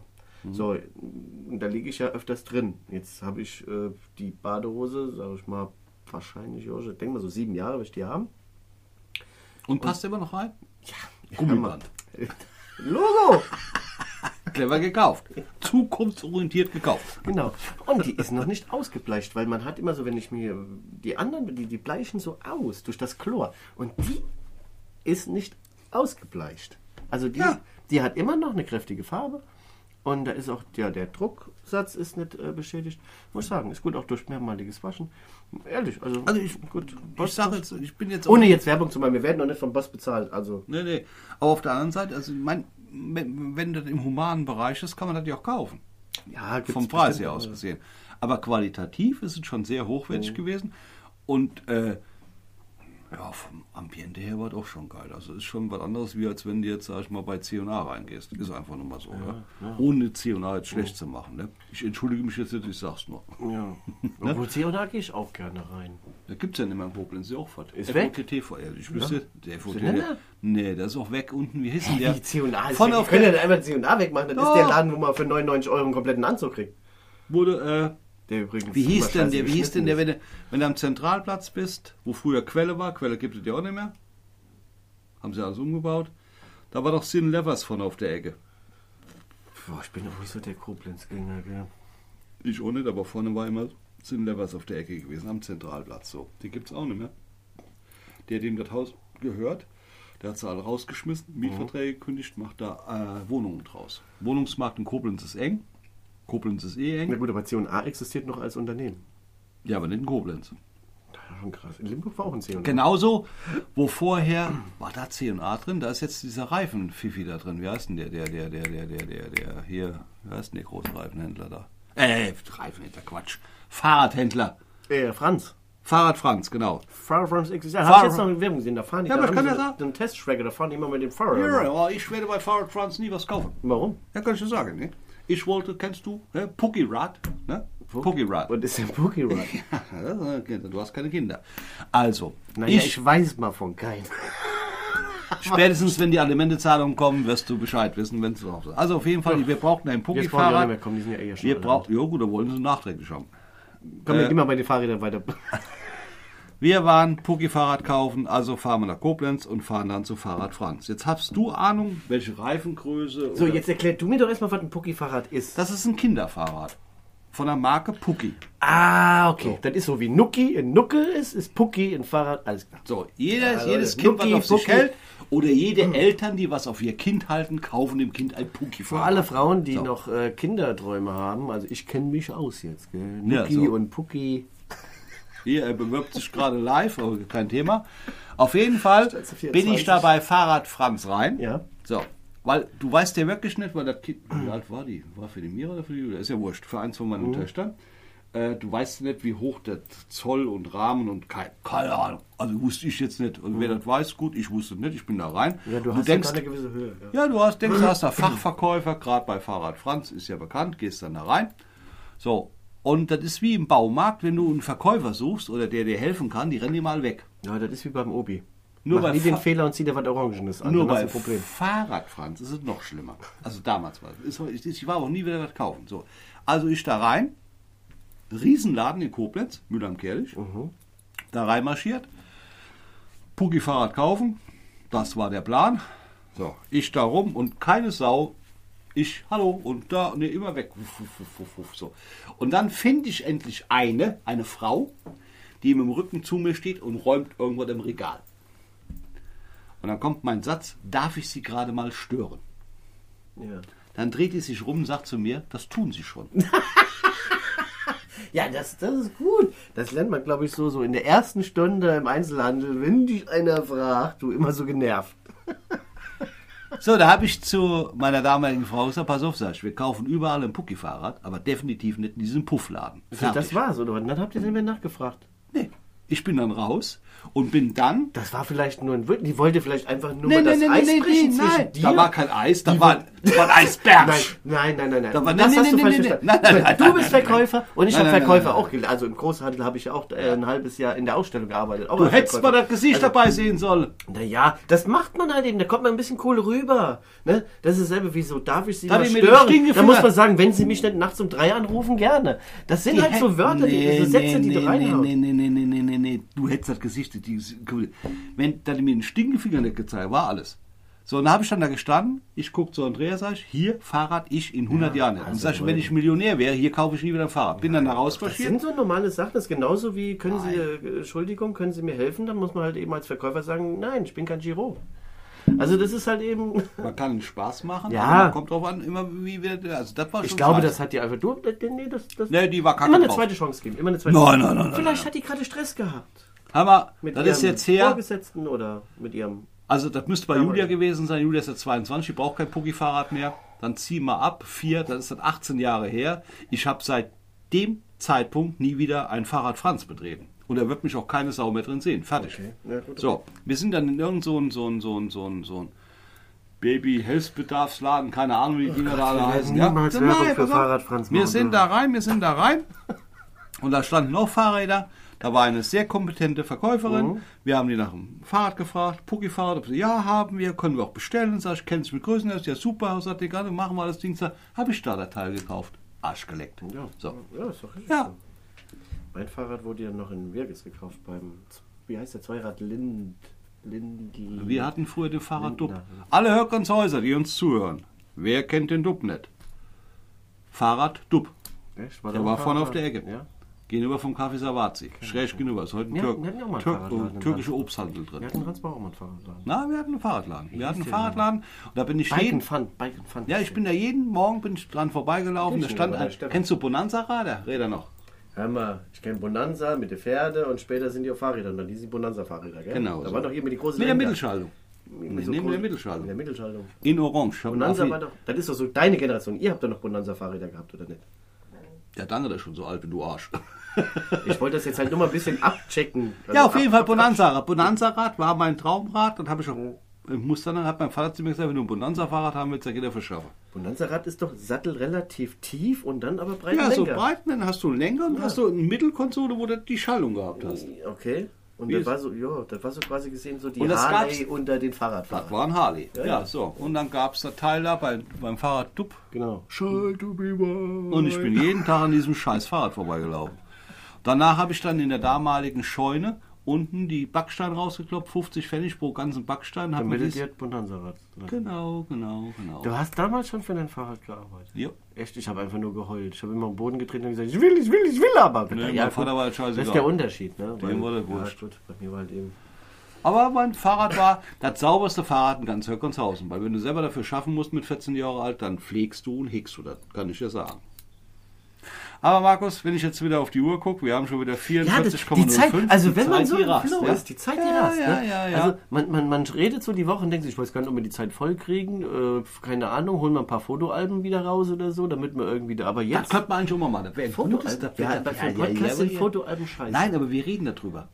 B: So, und da liege ich ja öfters drin. Jetzt habe ich äh, die Badehose, sage ich mal, wahrscheinlich, ja, ich denke mal so sieben Jahre, will ich die haben.
A: Und passt immer noch rein?
B: Ja,
A: Gummiband.
B: Logo!
A: Clever gekauft. Zukunftsorientiert gekauft.
B: Genau. Und die ist noch nicht ausgebleicht, weil man hat immer so, wenn ich mir die anderen, die, die bleichen so aus durch das Chlor. Und die ist nicht ausgebleicht. Also die,
A: Ja.
B: die hat immer noch eine kräftige Farbe. Und da ist auch ja, der Drucksatz ist nicht äh, beschädigt. Muss ich sagen, ist gut auch durch mehrmaliges Waschen. Ehrlich, also,
A: Also ich,
B: gut.
A: ich sage jetzt, ich bin jetzt
B: Ohne jetzt Werbung zu machen, wir werden noch nicht vom Boss bezahlt. Also
A: Nee, nee. Aber auf der anderen Seite, also ich mein, wenn, das im humanen Bereich ist, kann man das ja auch kaufen.
B: ja,
A: Vom Preis her aus
B: aber-
A: gesehen. Aber qualitativ ist es schon sehr hochwertig gewesen. Und äh, ja, vom Ambiente her war das auch schon geil. Also ist schon was anderes, wie als wenn du jetzt, sag ich mal, bei C&A reingehst. Ist einfach nur mal so. Ja, Ohne C&A jetzt schlecht zu machen. Ne? Ich entschuldige mich jetzt nicht, ich sag's nur.
B: Ja. Obwohl C&A gehe ich auch gerne rein.
A: Da gibt es ja nicht mehr in Koblenz, ist ja auch was.
B: Ist weg?
A: Vor, ich wüsste, der FOTT, nee, der ist auch weg unten. Wie hieß denn der?
B: Die C&A ist
A: Von
B: weg.
A: auf
B: können ja einfach C&A wegmachen. Das
A: Doch.
B: ist der Laden, wo man für 99 Euro einen kompletten Anzug kriegt.
A: wurde,
B: Der übrigens
A: wie hieß denn der, wie hieß denn der, wenn du, wenn du am Zentralplatz bist, wo früher Quelle war, Quelle gibt es ja auch nicht mehr. Haben sie alles umgebaut. Da war doch Sin Levers von auf der Ecke.
B: Boah, ich bin auch nicht so der Koblenz-Gänger, gell.
A: Ich auch nicht, aber vorne war immer Sin Levers auf der Ecke gewesen, am Zentralplatz. So, die gibt es auch nicht mehr. Der, dem das Haus gehört, der hat sie alle rausgeschmissen, Mietverträge gekündigt, macht da äh, Wohnungen draus. Wohnungsmarkt in Koblenz ist eng. Koblenz ist eh
B: Na
A: eng.
B: gut, aber C&A existiert noch als Unternehmen.
A: Ja, aber nicht in Koblenz.
B: Schon krass. In Limburg war auch ein C&A.
A: Genauso, wo vorher war da C&A drin, da ist jetzt dieser Reifen-Fifi da drin. Wie heißt denn der, der, der, der, der, der, der, der, hier, wie heißt denn der große Reifenhändler da? Äh, Reifenhändler, Quatsch. Fahrradhändler.
B: Äh, Franz.
A: Fahrrad Franz, genau.
B: Fahrrad Franz existiert.
A: Fahrrad-
B: ich jetzt noch in Werbung gesehen. Da fahren die
A: Ja,
B: da
A: aber kann ja sagen.
B: einen Testschwagger, da fahren die immer mit dem Fahrrad.
A: Ja, aber ich werde bei Fahrrad Franz nie was kaufen.
B: Warum?
A: Ja, kann ich dir sagen, ne? Ich wollte, kennst du, ne? Pucki Rad, ne? Pucki Rad.
B: Und ist der Boogie Rod?
A: Du hast keine Kinder. Also,
B: Naja, ich,
A: ich,
B: weiß mal von keinem.
A: spätestens wenn die Alimentezahlungen kommen, wirst du Bescheid wissen, wenn es drauf ist. Also auf jeden Fall, wir brauchten
B: brauchen nicht
A: Pucki-Fahrrad.
B: mehr kommen, die sind ja eher schon.
A: Wir
B: alle
A: brauchen, ja gut, da wollen sie nachträglich haben.
B: Komm, wir
A: äh,
B: gehen mal bei den Fahrrädern weiter.
A: Wir waren Pucki-Fahrrad kaufen, also fahren wir nach Koblenz und fahren dann zu Fahrrad Franz. Jetzt hast du Ahnung, welche Reifengröße.
B: So, jetzt erklär du mir doch erstmal, was ein Pucki-Fahrrad ist.
A: Das ist ein Kinderfahrrad. Von der Marke Pucki.
B: Ah, okay. Das ist so wie Nucki in Nuckel ist, ist Pucki in Fahrrad. Alles klar.
A: So, jeder,
B: Also,
A: jedes
B: Nucki,
A: Kind, was auf sich
B: Pucki.
A: hält, oder jede Eltern, die was auf ihr Kind halten, kaufen dem Kind ein
B: Für
A: Pucki-Fahrrad.
B: alle Frauen, die
A: So.
B: noch äh, Kinderträume haben, also ich kenne mich aus jetzt, gell?
A: Ja,
B: Nucki
A: so.
B: und Pucki.
A: Hier, er bewirbt sich gerade live, aber kein Thema. Auf jeden Fall
B: Stolze 24.
A: bin ich da bei Fahrrad Franz rein.
B: Ja.
A: So, weil du weißt ja wirklich nicht, weil das Kind, wie alt war die? War für die Mira oder für die Julia? Ist ja wurscht, für eins von meinen
B: Mhm.
A: Töchtern. äh, du weißt nicht, wie hoch der Zoll und Rahmen und kein, keine Ahnung. Also wusste ich jetzt nicht. Und wer das weiß, gut, ich wusste nicht, ich bin da rein.
B: Ja, du
A: Und
B: hast
A: denkst,
B: eine gewisse Höhe. Ja.
A: ja, du hast, denkst, du hast da Fachverkäufer, gerade bei Fahrrad Franz, ist ja bekannt, gehst dann da rein. So, und das ist wie im Baumarkt, wenn du einen Verkäufer suchst oder der dir helfen kann, die rennen die mal weg.
B: ja, das ist wie beim Obi.
A: Nur
B: Mach
A: bei
B: nie den
A: Fa-
B: Fehler und zieh dir was Orangenes an.
A: Nur bei
B: Problem.
A: Fahrrad Franz ist es noch schlimmer. Also damals war es. Ich war auch nie wieder was kaufen. So. Also ich da rein, Riesenladen in Koblenz, Müller am Kerlich, da reinmarschiert, Pugi Fahrrad kaufen, das war der Plan. So, ich da rum und keine Sau. Ich, hallo, und da, ne, immer weg. So. Und dann finde ich endlich eine, eine Frau, die mit dem Rücken zu mir steht und räumt irgendwas im Regal. Und dann kommt mein Satz, darf ich Sie gerade mal stören?
B: Ja.
A: Dann dreht die sich rum und sagt zu mir, das tun Sie schon.
B: Ja, das, das ist gut. Das lernt man, glaube ich, so, so in der ersten Stunde im Einzelhandel, wenn dich einer fragt, du immer so genervt.
A: So, da habe ich zu meiner damaligen Frau gesagt, pass auf, sag ich, wir kaufen überall ein Pucki-Fahrrad, aber definitiv nicht in diesem Puffladen.
B: So, das war's, oder? Und dann habt ihr nicht mehr nachgefragt.
A: Ich bin dann raus und bin dann...
B: Das war vielleicht nur ein Witz. Die wollte vielleicht einfach nur
A: Nee,
B: mal
A: nee,
B: das
A: nee,
B: Eis
A: nee,
B: brechen
A: nee,
B: zwischen
A: nein.
B: dir.
A: Da war kein Eis, da war, das war ein Eisberg.
B: Nein, nein, nein, nein. nein.
A: Da war-
B: das
A: nee,
B: hast
A: nee,
B: du falsch verstanden.
A: nein,
B: du bist Verkäufer und ich habe Verkäufer auch gelernt. Also im Großhandel habe ich ja auch äh, ein halbes Jahr in der Ausstellung gearbeitet.
A: Du hättest mal das Gesicht
B: Also,
A: dabei sehen sollen.
B: Naja, das macht man halt eben. Da kommt man ein bisschen cool rüber. Ne? Das ist dasselbe wie so, darf ich Sie
A: Da
B: mal stören? Da muss man sagen, wenn Sie mich nicht nachts um drei anrufen, gerne. Das sind halt so Wörter, die, so Sätze, die du
A: nee,
B: reinhaust.
A: nee, nee, nee, nee, nee, nee, Du hättest das Gesicht, die, wenn da mir einen Stinkefinger nicht gezeigt, war alles. So, und dann habe ich dann da gestanden, ich gucke zu Andreas, sag ich, hier Fahrrad ich in 100 Jahren nicht. Und
B: also
A: sag ich, wenn ich Millionär wäre, hier kaufe ich nie wieder ein Fahrrad. Bin dann da
B: Das
A: rausmarschiert.
B: sind so normale Sachen. Das ist genauso wie, können Sie, äh, Entschuldigung, können Sie mir helfen? Dann muss man halt eben als Verkäufer sagen, nein, ich bin kein Giro. Also das ist halt eben,
A: Man kann Spaß machen,
B: Ja.
A: kommt drauf an, immer wie wir, also das war schon
B: ich glaube,
A: scheiße.
B: das hat dir einfach, du, nee, das, das,
A: Nee, die war kacke
B: immer eine
A: drauf.
B: zweite Chance geben, immer eine zweite
A: Nein,
B: Chance.
A: nein, nein, nein,
B: Vielleicht hat die gerade Stress gehabt.
A: Aber
B: Mit
A: das
B: ihrem
A: ist jetzt her,
B: Vorgesetzten oder mit ihrem,
A: also das müsste bei Julia gewesen sein. Julia ist jetzt 22, die braucht kein Puggi-Fahrrad mehr. Dann zieh mal ab, vier, das ist dann 18 Jahre her. Ich habe seit dem Zeitpunkt nie wieder ein Fahrrad Franz betreten. Und da wird mich auch keine Sau mehr drin sehen. Fertig.
B: Okay. Ja, gut,
A: So, wir sind dann in irgend so ein, so ein, so ein, so ein, so ein Baby-Hilfsbedarfsladen, keine Ahnung, wie die Dinger da alle heißen.
B: Werbung
A: Nein,
B: für. Fahrrad Franz
A: Wir sind da rein, wir sind da rein. Und da standen noch Fahrräder. Da war eine sehr kompetente Verkäuferin.
B: Mhm.
A: Wir haben die nach dem Fahrrad gefragt. Pucki-Fahrrad. Ob sie, Ja, haben wir. Können wir auch bestellen. Sag ich, kennst du mit Größen? Das ist ja super. Sagt die gerade, machen wir das Ding. Habe ich da das Teil gekauft. Arsch geleckt.
B: Ja,
A: So.
B: ja ist doch richtig.
A: Ja.
B: Mein Fahrrad wurde ja noch in Wirges gekauft beim, wie heißt der Zweirad? Lind, Lindl.
A: Wir hatten früher den Fahrrad Dub. Alle Hörkanshäuser, die uns zuhören. Wer kennt den Dub nicht? Fahrrad Dub.
B: Echt?
A: Der
B: da
A: war
B: ein
A: vorne auf der Ecke.
B: Ja.
A: Gegenüber vom Café Savazi. Schräg gegenüber. Ist heute ein
B: Ja,
A: Türk,
B: mal einen
A: Türk,
B: Fahrradladen in
A: türkische
B: Ransbach.
A: Obsthandel drin.
B: Wir hatten Ransbach auch mal einen Fahrradladen.
A: Na, wir hatten einen Fahrradladen. Wir hatten einen
B: der
A: Fahrradladen. Und da bin ich
B: Bike
A: jeden,
B: and Fun, Bike and Fun.
A: ja, ich bin da jeden Morgen bin ich dran vorbeigelaufen. Da stand ein,
B: der
A: kennst du Bonanza-Räder? Räder noch.
B: Hör mal, ich kenne Bonanza mit den Pferde und später sind die auf Fahrrädern. Dann die sind Bonanza-Fahrräder, gell?
A: Genau.
B: Da
A: so.
B: waren doch hier mit die großen
A: Mit der. Mittelschaltung.
B: Mit so
A: neben der Mittelschaltung.
B: In der Mittelschaltung.
A: In Orange.
B: Bonanza war doch, das ist doch so deine Generation. Ihr habt doch noch Bonanza-Fahrräder gehabt, oder nicht?
A: Ja, danke, das ist schon so alt wie du Arsch.
B: Ich wollte das jetzt halt nur mal ein bisschen abchecken. Also
A: ja, auf jeden
B: ab-
A: Fall Bonanza-Rad. Bonanza-Rad war mein Traumrad. Dann habe ich auch, ich muss dann, hat mein Vater zu mir gesagt, wenn du ein Bonanza-Fahrrad haben willst, dann geht er verschaffen.
B: Bonanza-Rad ist doch Sattel relativ tief und dann aber breit
A: Ja, so
B: Lenker.
A: breit, dann hast du einen Lenker und hast du eine Mittelkonsole, wo du die Schallung gehabt hast.
B: Okay. Und
A: Wie
B: das
A: ist-
B: war so, ja, das war so quasi gesehen so die
A: Und das
B: Harley unter den
A: Das
B: Fahrradfahrern.
A: war ein Harley. Ja,
B: ja.
A: so. Und dann gab es das Teil da bei, beim Fahrrad Dupp.
B: Genau.
A: Mal. Und ich bin jeden Tag an diesem scheiß Fahrrad vorbeigelaufen. Danach habe ich dann in der damaligen Scheune unten die Backsteine rausgekloppt, 50 Pfennig pro ganzen Backstein.
B: Damit
A: dies,
B: dir Bonanza-Rad.
A: genau, genau, genau.
B: Du hast damals schon für dein Fahrrad gearbeitet.
A: Ja.
B: Echt, ich habe einfach nur geheult. Ich habe immer am Boden getreten und gesagt, ich will, ich will, ich will aber.
A: Nee, mein
B: ja,
A: Vater
B: gut,
A: war halt scheißegal.
B: Das ist der Unterschied, ne?
A: Dem war
B: ja,
A: wurscht.
B: gut, bei mir war halt eben.
A: Aber mein Fahrrad war das sauberste Fahrrad in ganz Höckenshausen. Weil wenn du selber dafür schaffen musst mit 14 Jahre alt, dann pflegst du und hegst du das. Kann ich dir sagen. Aber Markus, wenn ich jetzt wieder auf die Uhr gucke, wir haben schon wieder
B: Ja, das,
A: 44,05.
B: die Zeit, also wenn man so im Flow
A: ja?
B: ist, die Zeit, die
A: Ja,
B: rast.
A: ja,
B: ne?
A: ja, ja.
B: Also man, man, man redet so die Woche und denkt sich, ich weiß gar nicht, ob wir die Zeit voll kriegen, äh, keine Ahnung, holen wir ein paar Fotoalben wieder raus oder so, damit wir irgendwie da, aber
A: Das
B: jetzt...
A: könnte man eigentlich auch mal machen. Das wäre ein gutes- das
B: ja, bei
A: ja, ja,
B: Podcast
A: ja, ja.
B: Fotoalben scheiße.
A: Nein, aber wir reden darüber.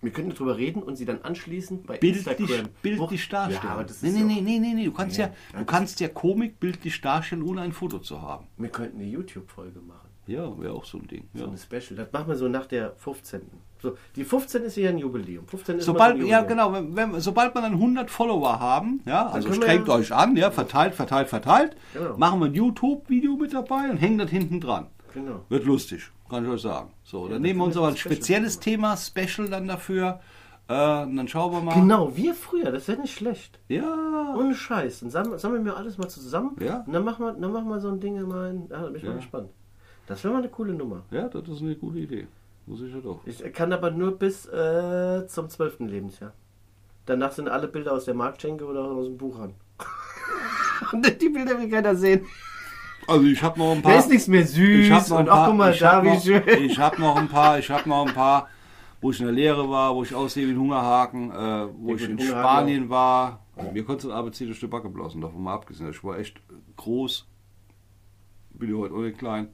B: Wir können darüber reden und sie dann anschließend bei
A: Bildlich,
B: Instagram...
A: bildlich darstellen.
B: Ja, aber das
A: nee,
B: ist
A: nee,
B: ja
A: nee, nee, nee, nee, du kannst ja,
B: Ja,
A: du kannst ja Komik bildlich darstellen, ohne ein Foto zu haben.
B: Wir könnten eine YouTube-Folge machen.
A: Ja, wäre auch so ein Ding.
B: So
A: Ja.
B: eine Special. Das machen wir so nach der 15. So, die 15 ist ja ein Jubiläum. 15 ist
A: Sobald,
B: so ein
A: ja
B: Jubiläum.
A: genau, wenn, wenn, sobald man dann 100 Follower haben, ja, also
B: wir
A: strengt
B: ja-
A: euch an, ja, verteilt, verteilt, verteilt,
B: Genau.
A: machen wir ein YouTube-Video mit dabei und hängen das hinten dran.
B: Genau.
A: Wird lustig, kann ich euch sagen. So, dann
B: dann
A: nehmen wir uns aber
B: wir
A: ein
B: ein Special
A: spezielles Thema, Special dann dafür. Äh, dann schauen wir mal.
B: Genau, wir früher, das wäre nicht schlecht.
A: Ja.
B: Ohne Scheiß. Dann sammeln, sammeln wir alles mal zusammen.
A: Ja.
B: Und dann machen wir, dann machen wir so ein Ding mal in, ja, da bin ich
A: Ja.
B: mal gespannt. Das wäre mal eine coole Nummer.
A: Ja, das ist eine gute Idee. Muss ich ja doch.
B: Ich kann aber nur bis äh, zum 12. Lebensjahr. Danach sind alle Bilder aus der Marktschenke oder aus dem Buch an. Und die Bilder will keiner sehen.
A: Also ich habe noch ein
B: Da
A: paar.
B: ist nichts mehr süß.
A: ich habe noch ein paar.
B: mal,
A: ich
B: da
A: habe noch, ich hab noch ein paar. Ich habe noch ein paar, wo ich in der Lehre war, wo ich aussehe wie ein Hungerhaken, äh, wo ich
B: gut,
A: in
B: Hungerhaken
A: Spanien war. Mir konnte ein ABC durch die Backe blasen, davon mal abgesehen. Ich war echt groß. Bin ja heute auch nicht klein.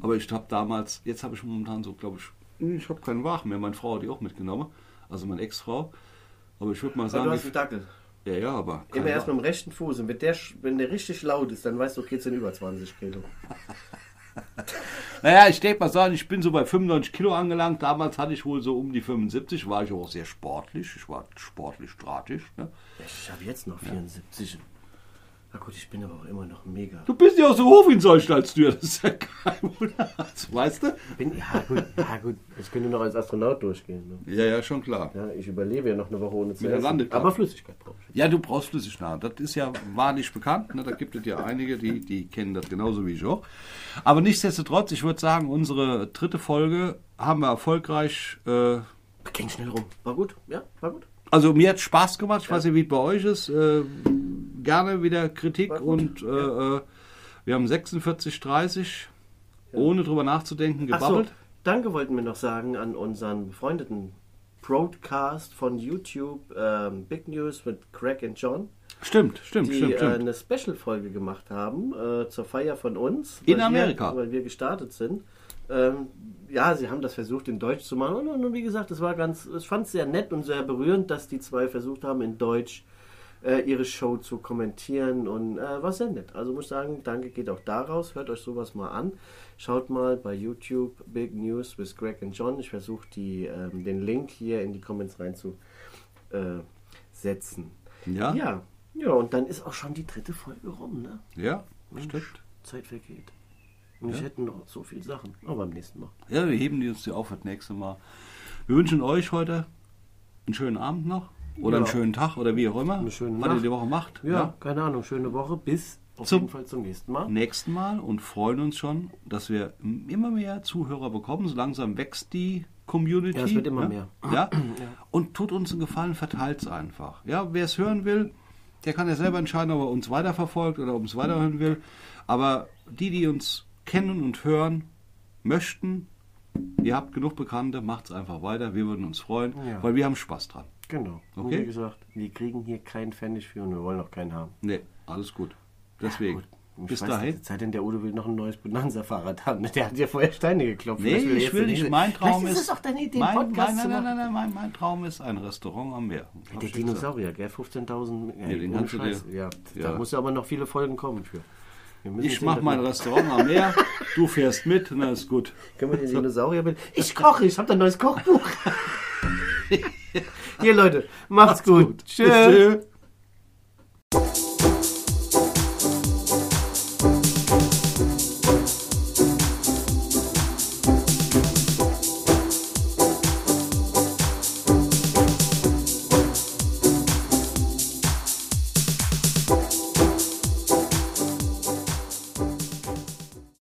A: Aber ich habe damals, jetzt habe ich momentan so, glaube ich, ich habe keinen Wagen mehr. Meine Frau hat die auch mitgenommen. Also meine Ex-Frau. Aber ich würde mal
B: Aber
A: sagen,
B: du hast einen Dackel.
A: ja, ja, aber.
B: Immer erst mit dem rechten Fuß. Und wenn der, wenn der richtig laut ist, dann weißt du, okay, es sind über 20 Kilo.
A: Naja, ich denke mal sagen, ich bin so bei 95 Kilo angelangt. Damals hatte ich wohl so um die 75, war ich auch sehr sportlich. Ich war sportlich stratisch. Ne?
B: Ich habe jetzt noch 74. Na gut, ich bin aber auch immer noch mega.
A: Du bist ja auch so hoch wie ein Solstallstür, das ist ja kein Wunder. Weißt du?
B: Bin, ja, gut, ja, gut. Ich könnte noch als Astronaut durchgehen. Ne?
A: Ja, ja, schon klar.
B: Ja, ich überlebe ja noch eine Woche ohne zu
A: der
B: essen. Aber Flüssigkeit brauche ich.
A: Ja, du brauchst Flüssignahrung. Das ist ja wahrlich bekannt. Ne? Da gibt es ja einige, die, die kennen das genauso wie ich auch. Aber nichtsdestotrotz, ich würde sagen, unsere dritte Folge haben wir erfolgreich. Äh,
B: Ging schnell rum. War gut, ja, war gut.
A: also mir hat Spaß gemacht. Ich weiß nicht, wie es bei euch ist. Äh, gerne wieder Kritik und äh, äh, wir haben 46, 30, ohne drüber nachzudenken,
B: Ach so,
A: gebabbelt.
B: danke wollten wir noch sagen an unseren befreundeten Broadcast von YouTube, ähm, Big News mit Craig und John,
A: Stimmt, stimmt,
B: die
A: stimmt,
B: äh,
A: stimmt.
B: eine Special-Folge gemacht haben äh, zur Feier von uns.
A: In Amerika.
B: Wir, weil wir gestartet sind. Ähm, ja, sie haben das versucht in Deutsch zu machen und, und wie gesagt, es war ganz, ich fand es sehr nett und sehr berührend, dass die zwei versucht haben in Deutsch äh, ihre Show zu kommentieren und äh, war sehr nett. Also muss ich sagen, danke geht auch daraus. Hört euch sowas mal an. Schaut mal bei YouTube Big News with Greg und John. Ich versuche ähm, den Link hier in die Comments rein zu äh, setzen.
A: Ja?
B: ja, ja, und dann ist auch schon die dritte Folge rum, ne?
A: Ja,
B: Mensch,
A: stimmt.
B: Zeit vergeht. Und ich hätte noch so viele Sachen. Aber beim nächsten Mal.
A: Ja, wir heben die uns die auf für das nächste Mal. Wir wünschen euch heute einen schönen Abend noch. Oder einen
B: Ja.
A: schönen Tag oder wie auch immer.
B: Eine schöne
A: was ihr
B: Nacht.
A: die Woche macht.
B: Ja, keine Ahnung. Schöne Woche. Bis auf
A: Zum-
B: jeden Fall zum nächsten Mal.
A: nächsten Mal und freuen uns schon, dass wir immer mehr Zuhörer bekommen. So langsam wächst die Community.
B: Ja, es wird immer
A: ne?
B: mehr.
A: Ja? Und tut uns einen Gefallen, verteilt es einfach. Ja, wer es hören will, der kann ja selber entscheiden, ob er uns weiterverfolgt oder ob er es weiterhören will. Aber die, die uns kennen und hören möchten, ihr habt genug Bekannte, macht es einfach weiter. Wir würden uns freuen,
B: Ja.
A: weil wir haben Spaß dran.
B: Genau. Und
A: Okay.
B: wie gesagt, wir kriegen hier keinen Pfennig für und wir wollen auch keinen haben.
A: Nee, alles gut. Deswegen.
B: Gut. Ich
A: Bis
B: weiß
A: dahin.
B: Sei denn, der Udo will noch ein neues Bonanza-Fahrrad haben. Der hat ja vorher Steine geklopft.
A: Nee, ich will nicht. Mein Traum ist.
B: ist auch deine Idee,
A: mein,
B: Podcast
A: nein, nein, nein, nein, mein Traum ist ein Restaurant am Meer.
B: Der. Dinosaurier, gell? 15.000. Ja,
A: Ja, den kannst du dir-.
B: Ja,
A: Ja.
B: da muss ja aber noch viele Folgen kommen für.
A: Ich mache mein Restaurant am Meer, du fährst mit, na ist gut.
B: Können wir den Dinosaurier mit? Ich koche, ich habe ein neues Kochbuch. Hier, Leute, macht's, gut. Tschüss.
A: Tschüss.